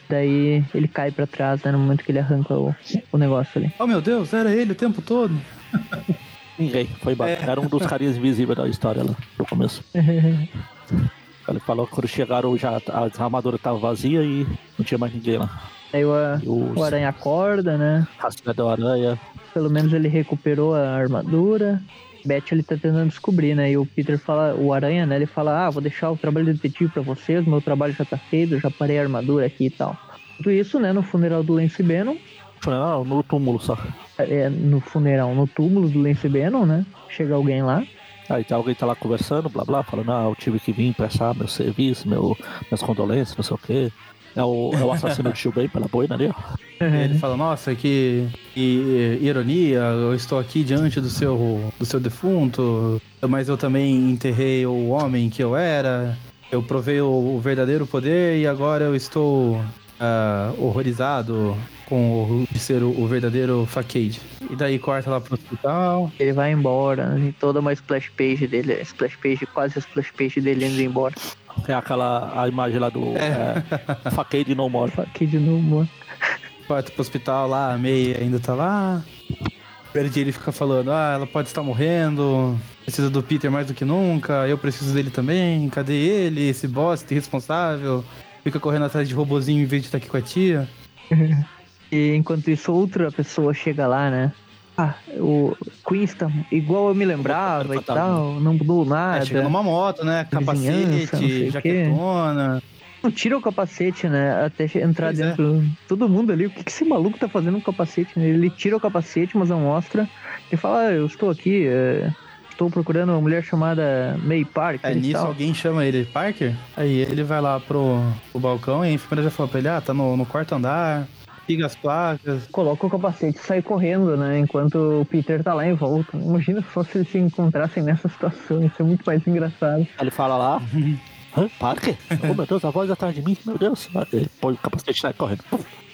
Daí ele cai pra trás, né? No momento que ele arranca o, o negócio ali. Oh meu Deus, era ele o tempo todo. [LAUGHS] Ninguém, foi embora. Era um dos carinhas invisíveis da história lá, no começo. [LAUGHS] Ele falou que quando chegaram já a armadura tava vazia e não tinha mais ninguém lá. Aí o, os o aranha acorda, né? rastreador aranha. Pelo menos ele recuperou a armadura. Beth ele tá tentando descobrir, né? E o Peter fala, o aranha, né? Ele fala, ah, vou deixar o trabalho de detetive pra vocês, meu trabalho já tá feito, já parei a armadura aqui e tal. Tudo isso, né? No funeral do Lance Bannon, Falei, não, no túmulo só. é, no funeral, no túmulo do Lance Bannon, né? Chega alguém lá. Aí tá, alguém tá lá conversando, blá blá, falando, ah, eu tive que vir prestar meu serviço, meu, minhas condolências, não sei o quê. É o, é o assassino de Chilbei pela boina ali, ó. E ele fala, nossa, que, que ironia, eu estou aqui diante do seu, do seu defunto, mas eu também enterrei o homem que eu era, eu provei o, o verdadeiro poder e agora eu estou ah, horrorizado com o, de ser o, o verdadeiro Facade. E daí corta lá pro hospital. Ele vai embora, né? Tem toda uma splash page dele, splash page, quase a splash page dele indo embora. É aquela a imagem lá do é. Facade No More. Aqui de novo, mano. Corta pro hospital lá, a May ainda tá lá. Mary Jane fica falando, ah, ela pode estar morrendo, precisa do Peter mais do que nunca, eu preciso dele também, cadê ele, esse bosta irresponsável? Fica correndo atrás de robozinho em vez de estar aqui com a tia. [LAUGHS] E enquanto isso, outra pessoa chega lá, né? Ah, o Queen está igual eu me lembrava e tal, não mudou nada. É, chega numa moto, né? Capacete, jaquetona. Não tira o capacete, né? Até entrar Pois é. dentro. Todo mundo ali, o que, que esse maluco tá fazendo com o capacete? né? Ele tira o capacete, mas não mostra. Ele fala, ah, eu estou aqui, é, estou procurando uma mulher chamada May Parker É, e nisso tal. alguém chama ele Parker, aí ele vai lá pro, pro balcão e a enfermeira já fala pra ele, ah, tá no, no quarto andar, siga as placas. Coloca o capacete e sai correndo, né? Enquanto o Peter tá lá em volta. Imagina só se eles se encontrassem nessa situação, isso é muito mais engraçado. Aí ele fala lá. [LAUGHS] Hã? Parker? Oh meu Deus, a voz atrás de mim, meu Deus. Ele põe o capacete e sai correndo.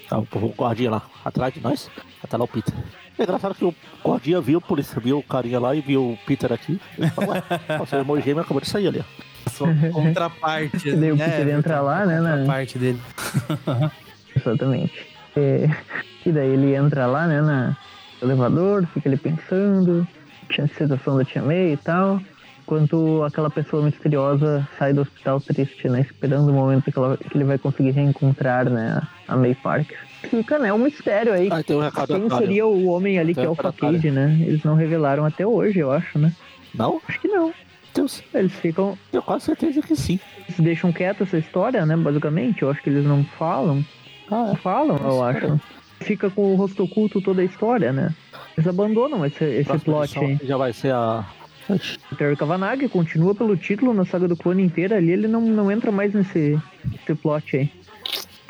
Tá o guardinha lá, atrás de nós. Até lá o Peter. É engraçado que o guardinha viu o polícia, viu o carinha lá e viu o Peter aqui. [LAUGHS] Ele falou, ué, o seu irmão gêmeo acabou de sair ali, ó. A sua contraparte. [LAUGHS] Daí o né? Peter entra lá, né, na- Contraparte dele. [LAUGHS] Exatamente. É, e daí ele entra lá, né, na, no elevador, fica ali pensando, tinha a situação da Tia May e tal, enquanto aquela pessoa misteriosa sai do hospital triste, né, esperando o momento que, ela- que ele vai conseguir reencontrar, né, a May Parker. Fica, né, um mistério aí. Aí tem um recado Quem seria o homem ali que é o. Facade, né? Eles não revelaram até hoje, eu acho, né? Não? Acho que não. Deus, Eles ficam. tenho quase certeza que sim. Eles deixam quieto essa história, né? Basicamente. Eu acho que eles não falam. Ah, Não falam, eu acho. Fica com o rosto oculto toda a história, né? Eles abandonam esse, esse plot aí. Já vai ser a. O Terry Kavanagh continua pelo título na saga do clone inteira ali, ele não, não entra mais nesse, nesse plot aí.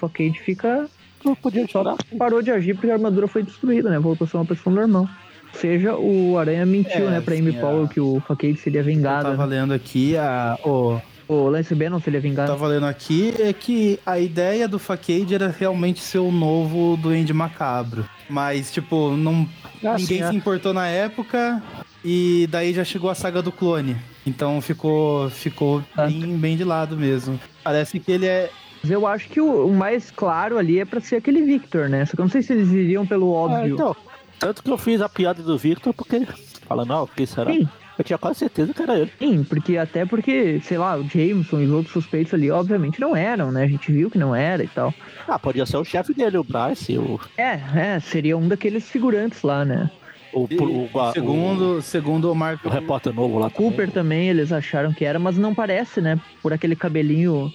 Cade fica. Não podia chorar. parou de agir porque a armadura foi destruída, né? Voltou a ser uma pessoa normal. Ou seja, o Aranha mentiu, É, né, pra Amy sim, Powell que o Facade seria Eu vingado. tava Né? lendo aqui a. O, O Lance Bannon seria vingado. tava lendo aqui é que a ideia do Facade era realmente ser o novo Duende Macabro. Mas, tipo, não, Ah, ninguém sim, é. se importou na época e daí já chegou a saga do clone. Então ficou, ficou Ah. bem, bem de lado mesmo. Parece que ele é. Mas eu acho que o, o mais claro ali é pra ser aquele Victor, né? Só que eu não sei se eles iriam pelo Ah, óbvio. então, tanto que eu fiz a piada do Victor, porque. [LAUGHS] Fala, não, quem será? Sim. Eu tinha quase certeza que era ele. Sim, porque até porque, sei lá, o Jameson e os outros suspeitos ali, obviamente não eram, né? A gente viu que não era e tal. Ah, podia ser o chefe dele, o Bryce, o. É, é, seria um daqueles figurantes lá, né? O, o, o, segundo, segundo o Marco. o, o repórter novo lá. também. Cooper também, eles acharam que era, mas não parece, né? Por aquele cabelinho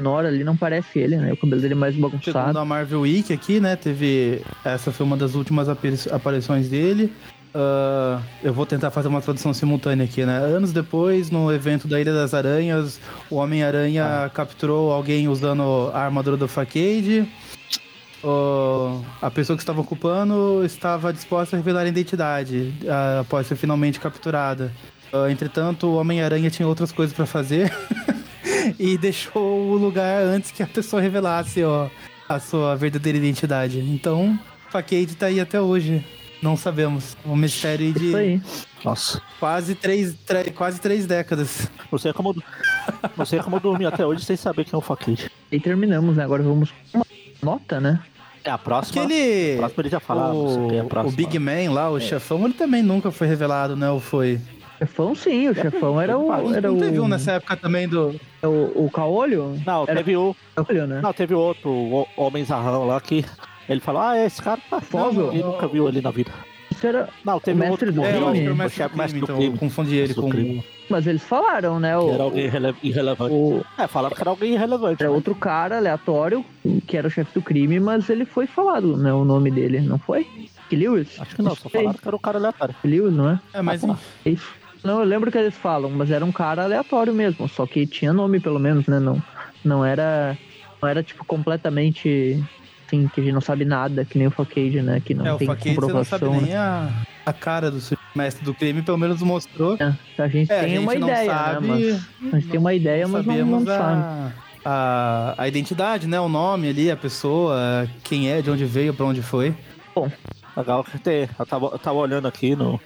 menor ali, não parece ele, né? O cabelo dele é mais bagunçado. a Marvel Week aqui, né? Teve. Essa foi uma das últimas apari- aparições dele. Ah, eu vou tentar fazer uma tradução simultânea aqui, né? Anos depois, no evento da Ilha das Aranhas, o Homem-Aranha capturou alguém usando a armadura do Facade. Ah, a pessoa que estava ocupando estava disposta a revelar a identidade ah, após ser finalmente capturada. Ah, entretanto, o Homem-Aranha tinha outras coisas para fazer [LAUGHS] [LAUGHS] e deixou o lugar antes que a pessoa revelasse ó, a sua verdadeira identidade. Então, Facade tá aí até hoje. Não sabemos. Um mistério de Isso aí. Nossa. quase três, tre- quase três décadas. Não sei como. Não sei como eu dormi até hoje sem saber quem é o Facade. E terminamos, né? Agora vamos com uma nota, né? É a próxima. Aquele. A próxima ele já sei quem é O, o Big Man lá, o chefão, ele também nunca foi revelado, né? Ou foi? Chefão, sim, o chefão era o. Era não o, teve um nessa época também do. o, o Caolho? Não, Era- teve o. Caolho, né? Não, teve outro, o Homem Zarrão lá que. Ele falou, ah, esse cara tá Fóvel? Ele nunca viu ele na vida. Isso era. Não, teve O um outro mestre do É, eu crime? era o o mestre do chefe crime, mestre do então crime. eu confundi ele Mestre do com. crime. Mas eles falaram, né? O, Que era alguém irrele- irrelevante. o, É, falaram que era alguém irrelevante. era né? outro cara aleatório, que era o chefe do crime, mas ele foi falado, né? O nome dele, não foi? Que Lewis? Acho que não, só falaram que era o cara aleatório. Lewis, não é? É, mas Ah, tá. É. Não, eu lembro que eles falam, mas era um cara aleatório mesmo, só que tinha nome pelo menos, né? Não, não era. Não era tipo completamente. Assim, que a gente não sabe nada, que nem o Facade, né? Que não é, o tem Facade você não sabe comprovação. nem a, a cara do mestre do crime, pelo menos mostrou. né? A gente É, a tem gente uma ideia, sabe, né? Mas a gente tem uma ideia, mas não, sabemos não sabe. a, a, a identidade, né? O nome ali, a pessoa, quem é, de onde veio, pra onde foi. Legal que tem. Eu tava, eu tava olhando aqui no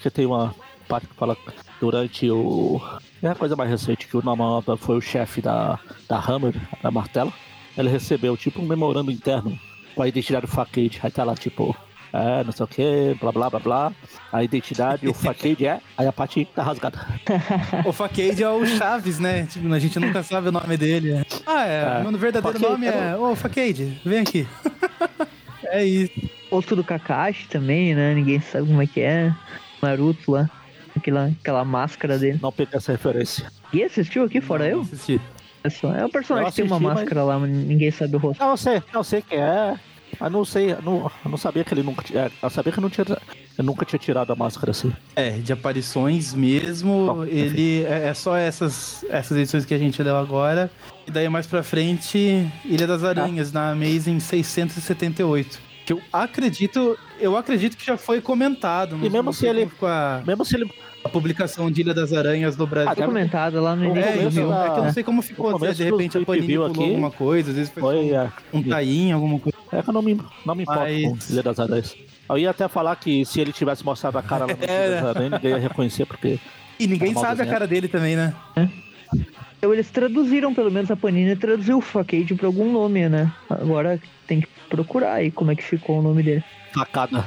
que tem uma parte que fala durante o. É a coisa mais recente que o Namaba foi o chefe da, da Hammer, da Martela. Ele recebeu tipo um memorando interno com a identidade do Facade. Aí tá lá, tipo, É, não sei o que, blá blá blá blá. A identidade, o facade é. Aí a parte tá rasgada. O Facade é o Chaves, né? Tipo, a gente nunca sabe o nome dele. Ah, é. É. Meu verdadeiro Facade nome é é. Ô, Facade, vem aqui. [LAUGHS] é isso. Rosto do Kakashi também, né? Ninguém sabe como é que é. Naruto lá. Aquela, aquela máscara dele. Não peguei essa referência. E assistiu aqui, fora eu? Assisti. É só- É o personagem Eu que tem uma assisti, mas- máscara lá, mas ninguém sabe o rosto. Não, eu sei, eu sei que é. Mas não sei, não, eu não sabia que ele nunca tinha. é, Eu sabia que não tinha. Eu nunca tinha tirado a máscara assim. É, de aparições mesmo, Bom, ele é, é só essas, essas edições que a gente leu agora. E daí mais pra frente, Ilha das Aranhas, na Amazing 678. Que eu acredito, eu acredito que já foi comentado. não- E mesmo não se ele- a, Mesmo se ele. A publicação de Ilha das Aranhas no Brasil. Ah, Foi comentado lá no É, início É, do começo é que eu não sei como ficou, se começo de repente do a Panini pulou aqui, alguma coisa, às vezes foi, Foi. É, um tain, alguma coisa. é que eu não me, não me importo Mas- com Ilha das Aranhas. Eu ia até falar que se ele tivesse mostrado a cara lá no É. [LAUGHS] Ilha das Aranhas, ninguém ia reconhecer, porque. E ninguém Tá sabe a desenhado. cara dele também, né? Então eles traduziram, pelo menos a Panini traduziu o Facade pra algum nome, né? Agora tem que procurar aí como é que ficou o nome dele. Facada.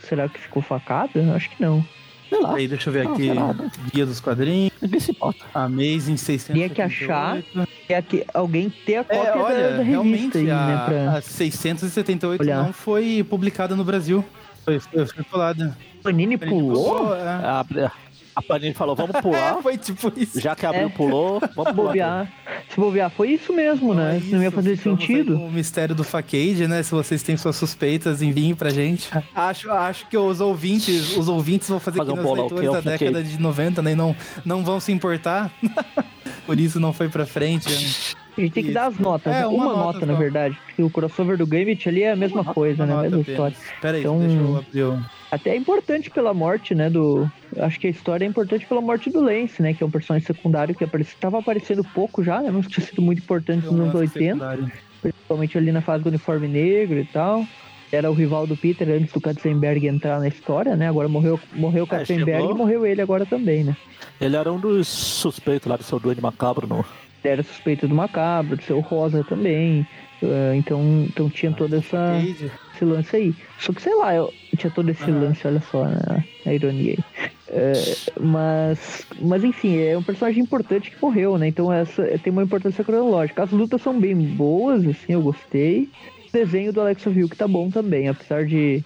Será que ficou facada? Acho que não. Sei lá. Aí, deixa eu ver Não, aqui. né? Guia dos quadrinhos. Ninguém se importa. Amazing 678. Tinha que achar É que alguém ter a cópia É, da- olha, da, revista realmente, aí, né? a, Pra... a 678 olhar. não foi publicada no Brasil. Foi, foi, foi pulada. Panini pulou? é. A, a Panini falou, vamos pular. [LAUGHS] Foi tipo isso. Já que abriu, É. pulou, vamos Se pular. bobear, se bobear, foi isso mesmo, né? Então é não ia isso, fazer sentido. O mistério do Facade, né? Se vocês têm suas suspeitas, enviem pra gente. Acho, acho que os ouvintes, os ouvintes vão fazer, Fazer que um nos bolão, é o da década de 90, né? E não, não vão se importar. [LAUGHS] Por isso não foi pra frente. A gente tem que Isso. dar as notas. É, né? uma uma, nota nota, na verdade. Porque o crossover do Gambit ali é a mesma coisa, né? A mesma história. Pera aí, Então- deixa eu abrir o... Até é importante pela morte, né? Do. Acho que a história é importante pela morte do Lance, né? Que é um personagem secundário que aparece... tava aparecendo pouco já, né? Não tinha sido muito importante nos anos 80, secundário. principalmente ali na fase do uniforme negro e tal. Era o rival do Peter antes do Katzenberg entrar na história, né? Agora morreu, morreu o É, Katzenberg e morreu ele agora também, né? Ele era um dos suspeitos lá do seu doido macabro. Ele era suspeito do macabro, do seu Rosa também. ah, então, então tinha toda essa. Esse lance aí. Só que sei lá, eu tinha todo esse Aham. lance, olha só, né? A ironia aí. É, mas, mas enfim, é um personagem importante que morreu, né? Então essa tem uma importância cronológica. As lutas são bem boas, assim, eu gostei. O desenho do Alexa Viu que tá bom também, apesar de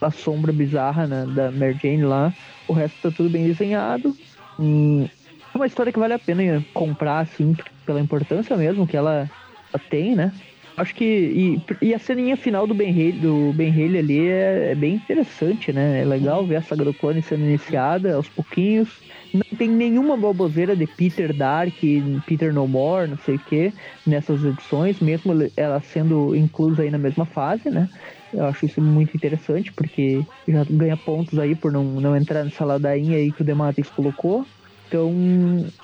a sombra bizarra né, da Mary Jane lá, o resto tá tudo bem desenhado. Hum, é uma história que vale a pena comprar, assim, pela importância mesmo que ela, ela tem, né? Acho que. E, e a ceninha final do Ben Haley, do Ben Haley ali é, é bem interessante, né? É legal ver a saga do clone sendo iniciada aos pouquinhos. Não tem nenhuma baboseira de Peter Dark, Peter No More, não sei o que, nessas edições, mesmo ela sendo inclusa aí na mesma fase, né? Eu acho isso muito interessante, porque já ganha pontos aí por não, não entrar nessa ladainha aí que o Dematrix colocou. Então,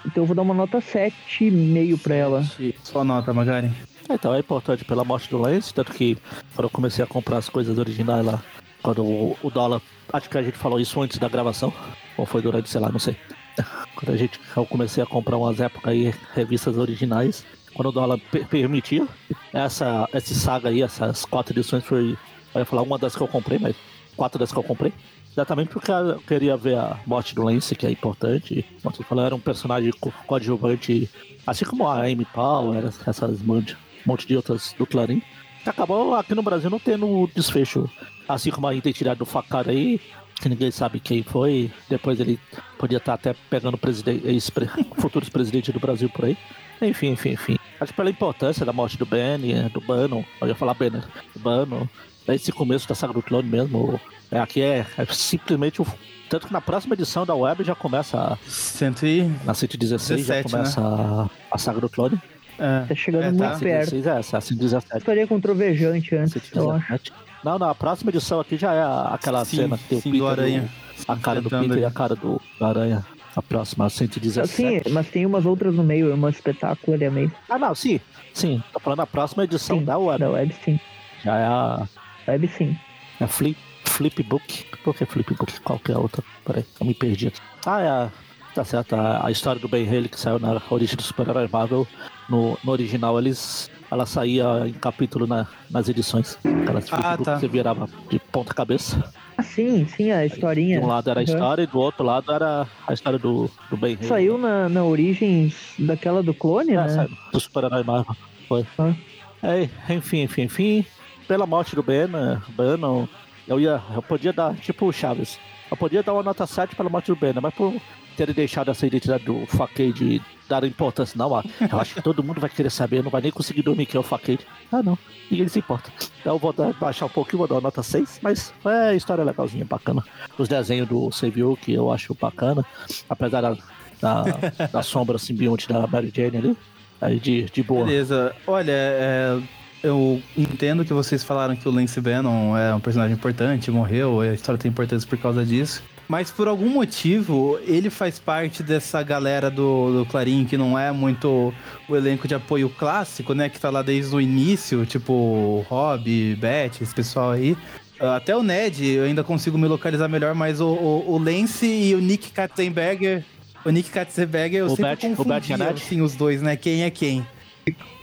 então eu vou dar uma nota 7,5 pra ela. Sua nota, Magari. Então é importante pela morte do Lance, tanto que quando eu comecei a comprar as coisas originais lá, quando o, o dólar. Acho que a gente falou isso antes da gravação, ou foi durante, sei lá, não sei. [LAUGHS] Quando a gente, eu comecei a comprar umas épocas aí, revistas originais, quando o dólar per- permitia, essa, essa saga aí, essas quatro edições foi, eu ia falar uma das que eu comprei, mas quatro das que eu comprei. Exatamente porque eu queria ver a morte do Lance, que é importante. Como você falou, era um personagem co- coadjuvante, assim como a Amy Power, essas monte, monte de outras do Clarim. Acabou aqui no Brasil não tendo desfecho. Assim como a identidade do facada aí, que ninguém sabe quem foi. Depois ele podia estar até pegando presidente, [LAUGHS] futuros presidentes do Brasil por aí. Enfim, enfim, enfim. Acho que pela importância da morte do Benny, do Bannon, eu ia falar Banner, do Bannon, esse começo da saga do clone mesmo, é, aqui é, é simplesmente o. Tanto que na próxima edição da web já começa, Cento e... na 116 já 17, começa a, a saga do clone. É, Tá chegando é, muito tá. perto. 116 é essa, a 117. Estaria com trovejante antes, eu acho. 117. Não, não, a próxima edição aqui já é a- aquela Sim, cena que tem o sim, Peter, do Aranha. a cara do Peter e a cara do, do Aranha. A próxima, a 117. Sim, mas tem umas outras no meio, uma espetáculo ali é meio. Ah, não, sim. Sim, tô falando a próxima edição Sim, da web. Da web sim. Já é a, Web sim. a flip, Flipbook. Por que Flipbook? Qual que é a outra? Peraí, eu me perdi aqui. Ah, é a Tá certo, a, a história do Ben Haley que saiu na origem do Super-Herói Marvel, no, no original eles ela saía em capítulo na, nas edições. Aquelas Ah, que tá. você virava de ponta cabeça. Ah, sim, sim, a historinha. De um lado era a Uhum. história e do outro lado era a história do, do Ben Haley. Saiu na, na origem daquela do clone, É, né? saiu do Super-Herói Marvel. Foi. Ah. É, enfim, enfim, enfim. Pela morte do Ben, né, Bannon, eu ia. Eu podia dar, tipo o Chaves. Eu podia dar uma nota 7 pela morte do Ben, mas por terem deixado essa identidade do Facade de dar importância, não, eu acho que todo mundo vai querer saber, não vai nem conseguir dormir que é o Facade. Ah, não, ninguém se importa. Então eu vou dar, baixar um pouquinho, vou dar uma nota 6, mas é história legalzinha, bacana. Os desenhos do Seville, que eu acho bacana, apesar da, da, da sombra simbionte da Mary Jane ali, aí de, de boa. Beleza. Olha, é, eu entendo que vocês falaram que o Lance Bannon é um personagem importante, morreu, a história tem importância por causa disso. Mas por algum motivo, ele faz parte dessa galera do, do Clarim que não é muito o elenco de apoio clássico, né? Que tá lá desde o início, tipo Rob, Beth, esse pessoal aí. Até o Ned eu ainda consigo me localizar melhor, mas o, o, o Lance e o Nick Katzenberger. O Nick Katzenberger eu O sempre o a confundia, Ned? assim, os dois, né? Quem é quem.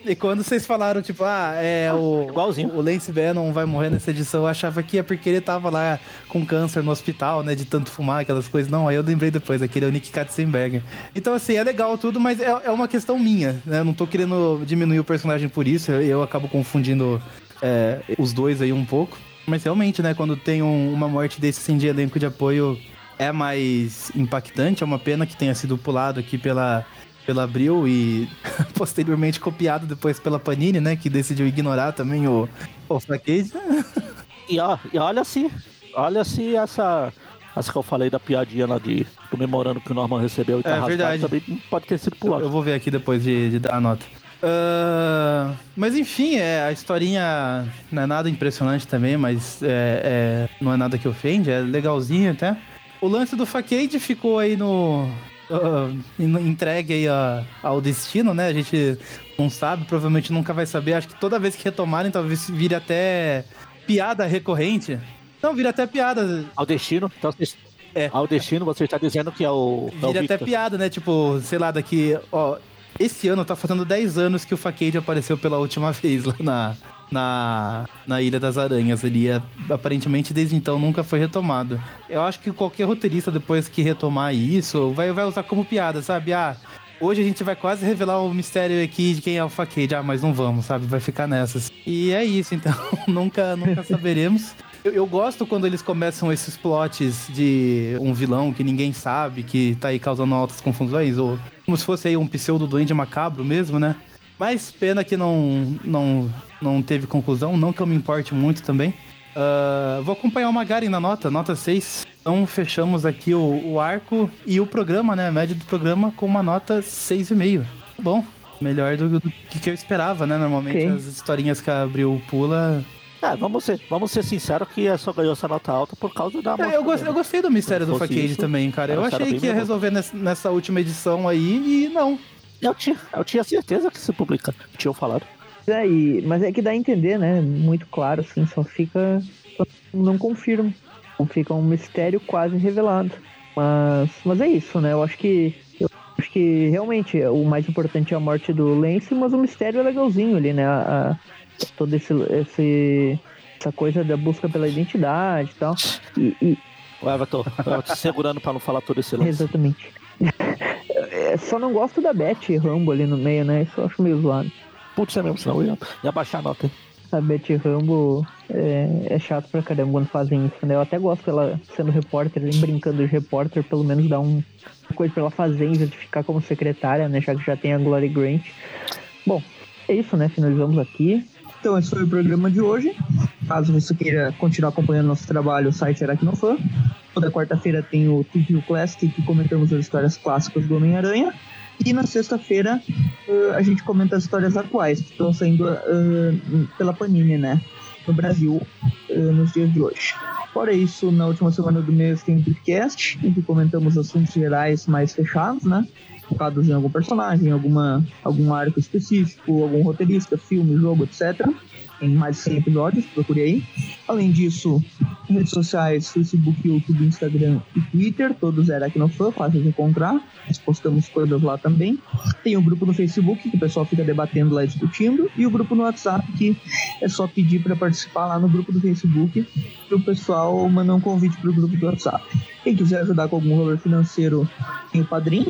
E quando vocês falaram, tipo, ah, é o. Igualzinho. O Lance Bannon vai morrer nessa edição, eu achava que é porque ele tava lá com câncer no hospital, né? De tanto fumar, aquelas coisas. Não, aí eu lembrei depois, aquele é o Nick Katzenberger. Então, assim, é legal tudo, mas é, é uma questão minha, né? Eu não tô querendo diminuir o personagem por isso, eu, eu acabo confundindo é, os dois aí um pouco. Mas realmente, né, quando tem um- uma morte desse assim, de elenco de apoio, é mais impactante. É uma pena que tenha sido pulado aqui pela, pela Abril e [LAUGHS] posteriormente copiado depois pela Panini, né? Que decidiu ignorar também o, o Facade. [LAUGHS] E, ó, e olha se, olha se essa, essa que eu falei da piadinha lá de comemorando que o Norman recebeu e tá É, rasgado verdade. também pode ter sido Eu, pulado. eu vou ver aqui depois de, de dar a nota. Ah, mas enfim, é, a historinha não é nada impressionante também, mas é, é- não é nada que ofende, é legalzinho até. O lance do Facade ficou aí no. En- entregue aí a- ao destino, né? A gente não sabe, provavelmente nunca vai saber. Acho que toda vez que retomarem, talvez vire até piada recorrente. Não, vira até piada. Ao destino, então vocês- É. ao destino você está dizendo que é o, é Vira até piada, né? Tipo, sei lá, daqui. Ó, esse ano tá fazendo 10 anos que o Facade apareceu pela última [LAUGHS] vez lá na, na, na Ilha das Aranhas. Ele é, aparentemente desde então nunca foi retomado. Eu acho que qualquer roteirista, depois que retomar isso, vai, vai usar como piada, sabe? Ah. Hoje a gente vai quase revelar o mistério aqui de quem é o Facade. Ah, mas não vamos, sabe? Vai ficar nessas. E é isso, então. [LAUGHS] nunca, nunca saberemos. Eu, eu gosto quando eles começam esses plots de um vilão que ninguém sabe, que tá aí causando altas confusões, ou como se fosse aí um pseudo duende macabro mesmo, né? Mas pena que não, não, não teve conclusão, não que eu me importe muito também. Ah, vou acompanhar o Magari na nota, nota 6. Então fechamos aqui o, o arco e o programa, né? A média do programa com uma nota 6,5. Bom, melhor do, do que eu esperava, né? Normalmente Ok. as historinhas que a Abril pula É, vamos ser, vamos ser sinceros que é só ganhou essa nota alta por causa da É, eu, eu gostei do mistério do Facade também, cara. Eu achei que ia resolver nessa, nessa última edição aí e não. Eu tinha, eu tinha certeza que se publica. Tinham falado. É, e- mas é que dá a entender, né? Muito claro, assim, só fica. só não confirma. Não fica um mistério quase revelado. Mas, mas é isso, né? Eu acho que. Eu acho que realmente o mais importante é a morte do Lance, mas o mistério é legalzinho ali, né? A, a- todo esse, esse. Essa coisa da busca pela identidade e tal. E, e- O Everton, o Everton segurando pra não falar todo esse lance. exatamente. É, só não gosto da Beth Rambo ali no meio, né? Isso eu acho meio zoado. Putz, é mesmo, senão eu ia, ia baixar a nota, hein? A Betty Rambo é, é chato pra caramba quando fazem isso, né? Eu até gosto dela sendo repórter, brincando de repórter, pelo menos dá um, uma coisa pra ela fazer em vez de ficar como secretária, né? Já que já tem a Glory Grant. Bom, é isso, né? Finalizamos aqui. Então, esse foi o programa de hoje. Caso você queira continuar acompanhando nosso trabalho, o site era. Toda quarta-feira tem o TVU Classic, que comentamos as histórias clássicas do Homem-Aranha. E na sexta-feira eh, a gente comenta as histórias atuais que estão saindo eh, pela Panini, né? No Brasil, eh, nos dias de hoje. Fora isso, na última semana do mês tem o podcast, em que comentamos assuntos gerais mais fechados, né? Focados em algum personagem, alguma, algum arco específico, algum roteirista, filme, jogo, etc. Tem mais de 100 episódios, procure aí. Além disso, redes sociais, Facebook, YouTube, Instagram e Twitter, todos aqui no fácil de encontrar. Nós postamos coisas lá também. Tem o grupo no Facebook, que o pessoal fica debatendo lá, discutindo. E o grupo no WhatsApp, que é só pedir para participar lá no grupo do Facebook, que o pessoal manda um convite para o grupo do WhatsApp. Quem quiser ajudar com algum valor financeiro, tem o padrinho.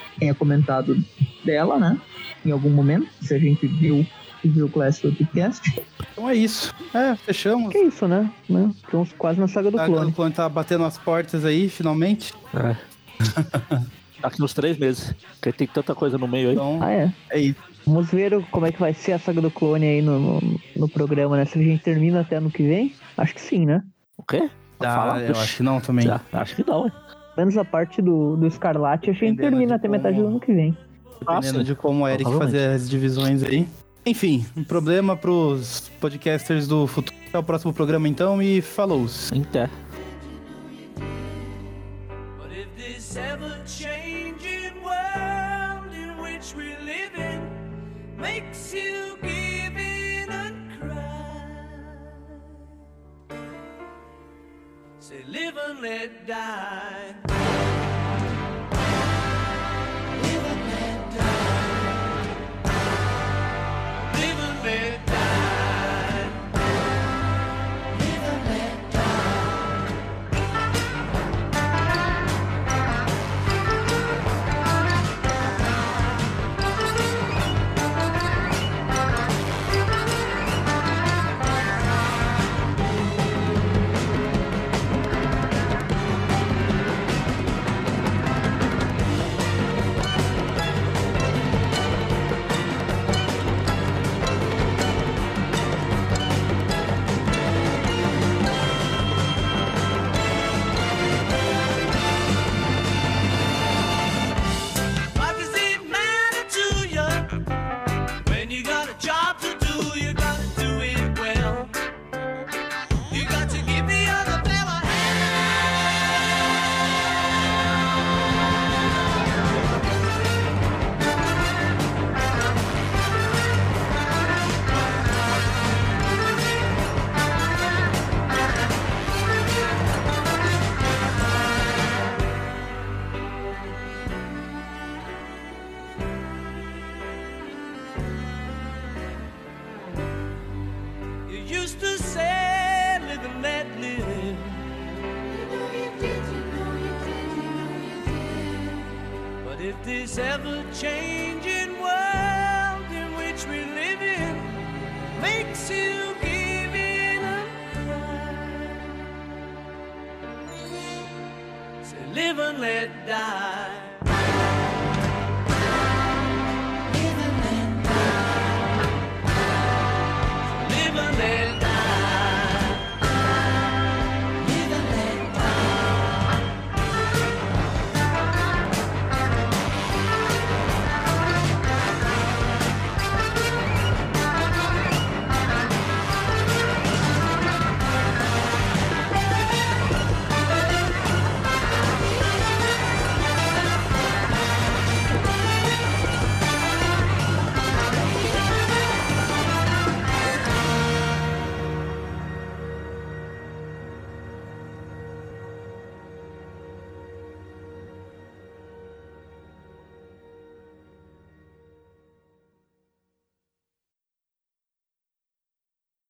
tenha comentado dela, né, em algum momento, se a gente viu viu o Classic Podcast. Então é isso. É, fechamos. Que isso, né? né? Estamos quase na saga do a clone. Saga do clone tá batendo as portas aí, finalmente. É. [LAUGHS] Daqui nos três meses. Porque tem tanta coisa no meio aí. Então, ah, é. É isso. Vamos ver como é que vai ser a saga do clone aí no, no, no programa, né? Se a gente termina até ano que vem? Acho que sim, né? O quê? Ah, eu acho que não também. Já, acho que não, hein? Menos a parte do, do Escarlate, que a gente termina até como... metade do ano que vem. Dependendo Nossa, de como o Eric fazer as divisões aí. Enfim, um problema pros podcasters do futuro. Até o próximo programa então e falou. Até. Say, live and let die. this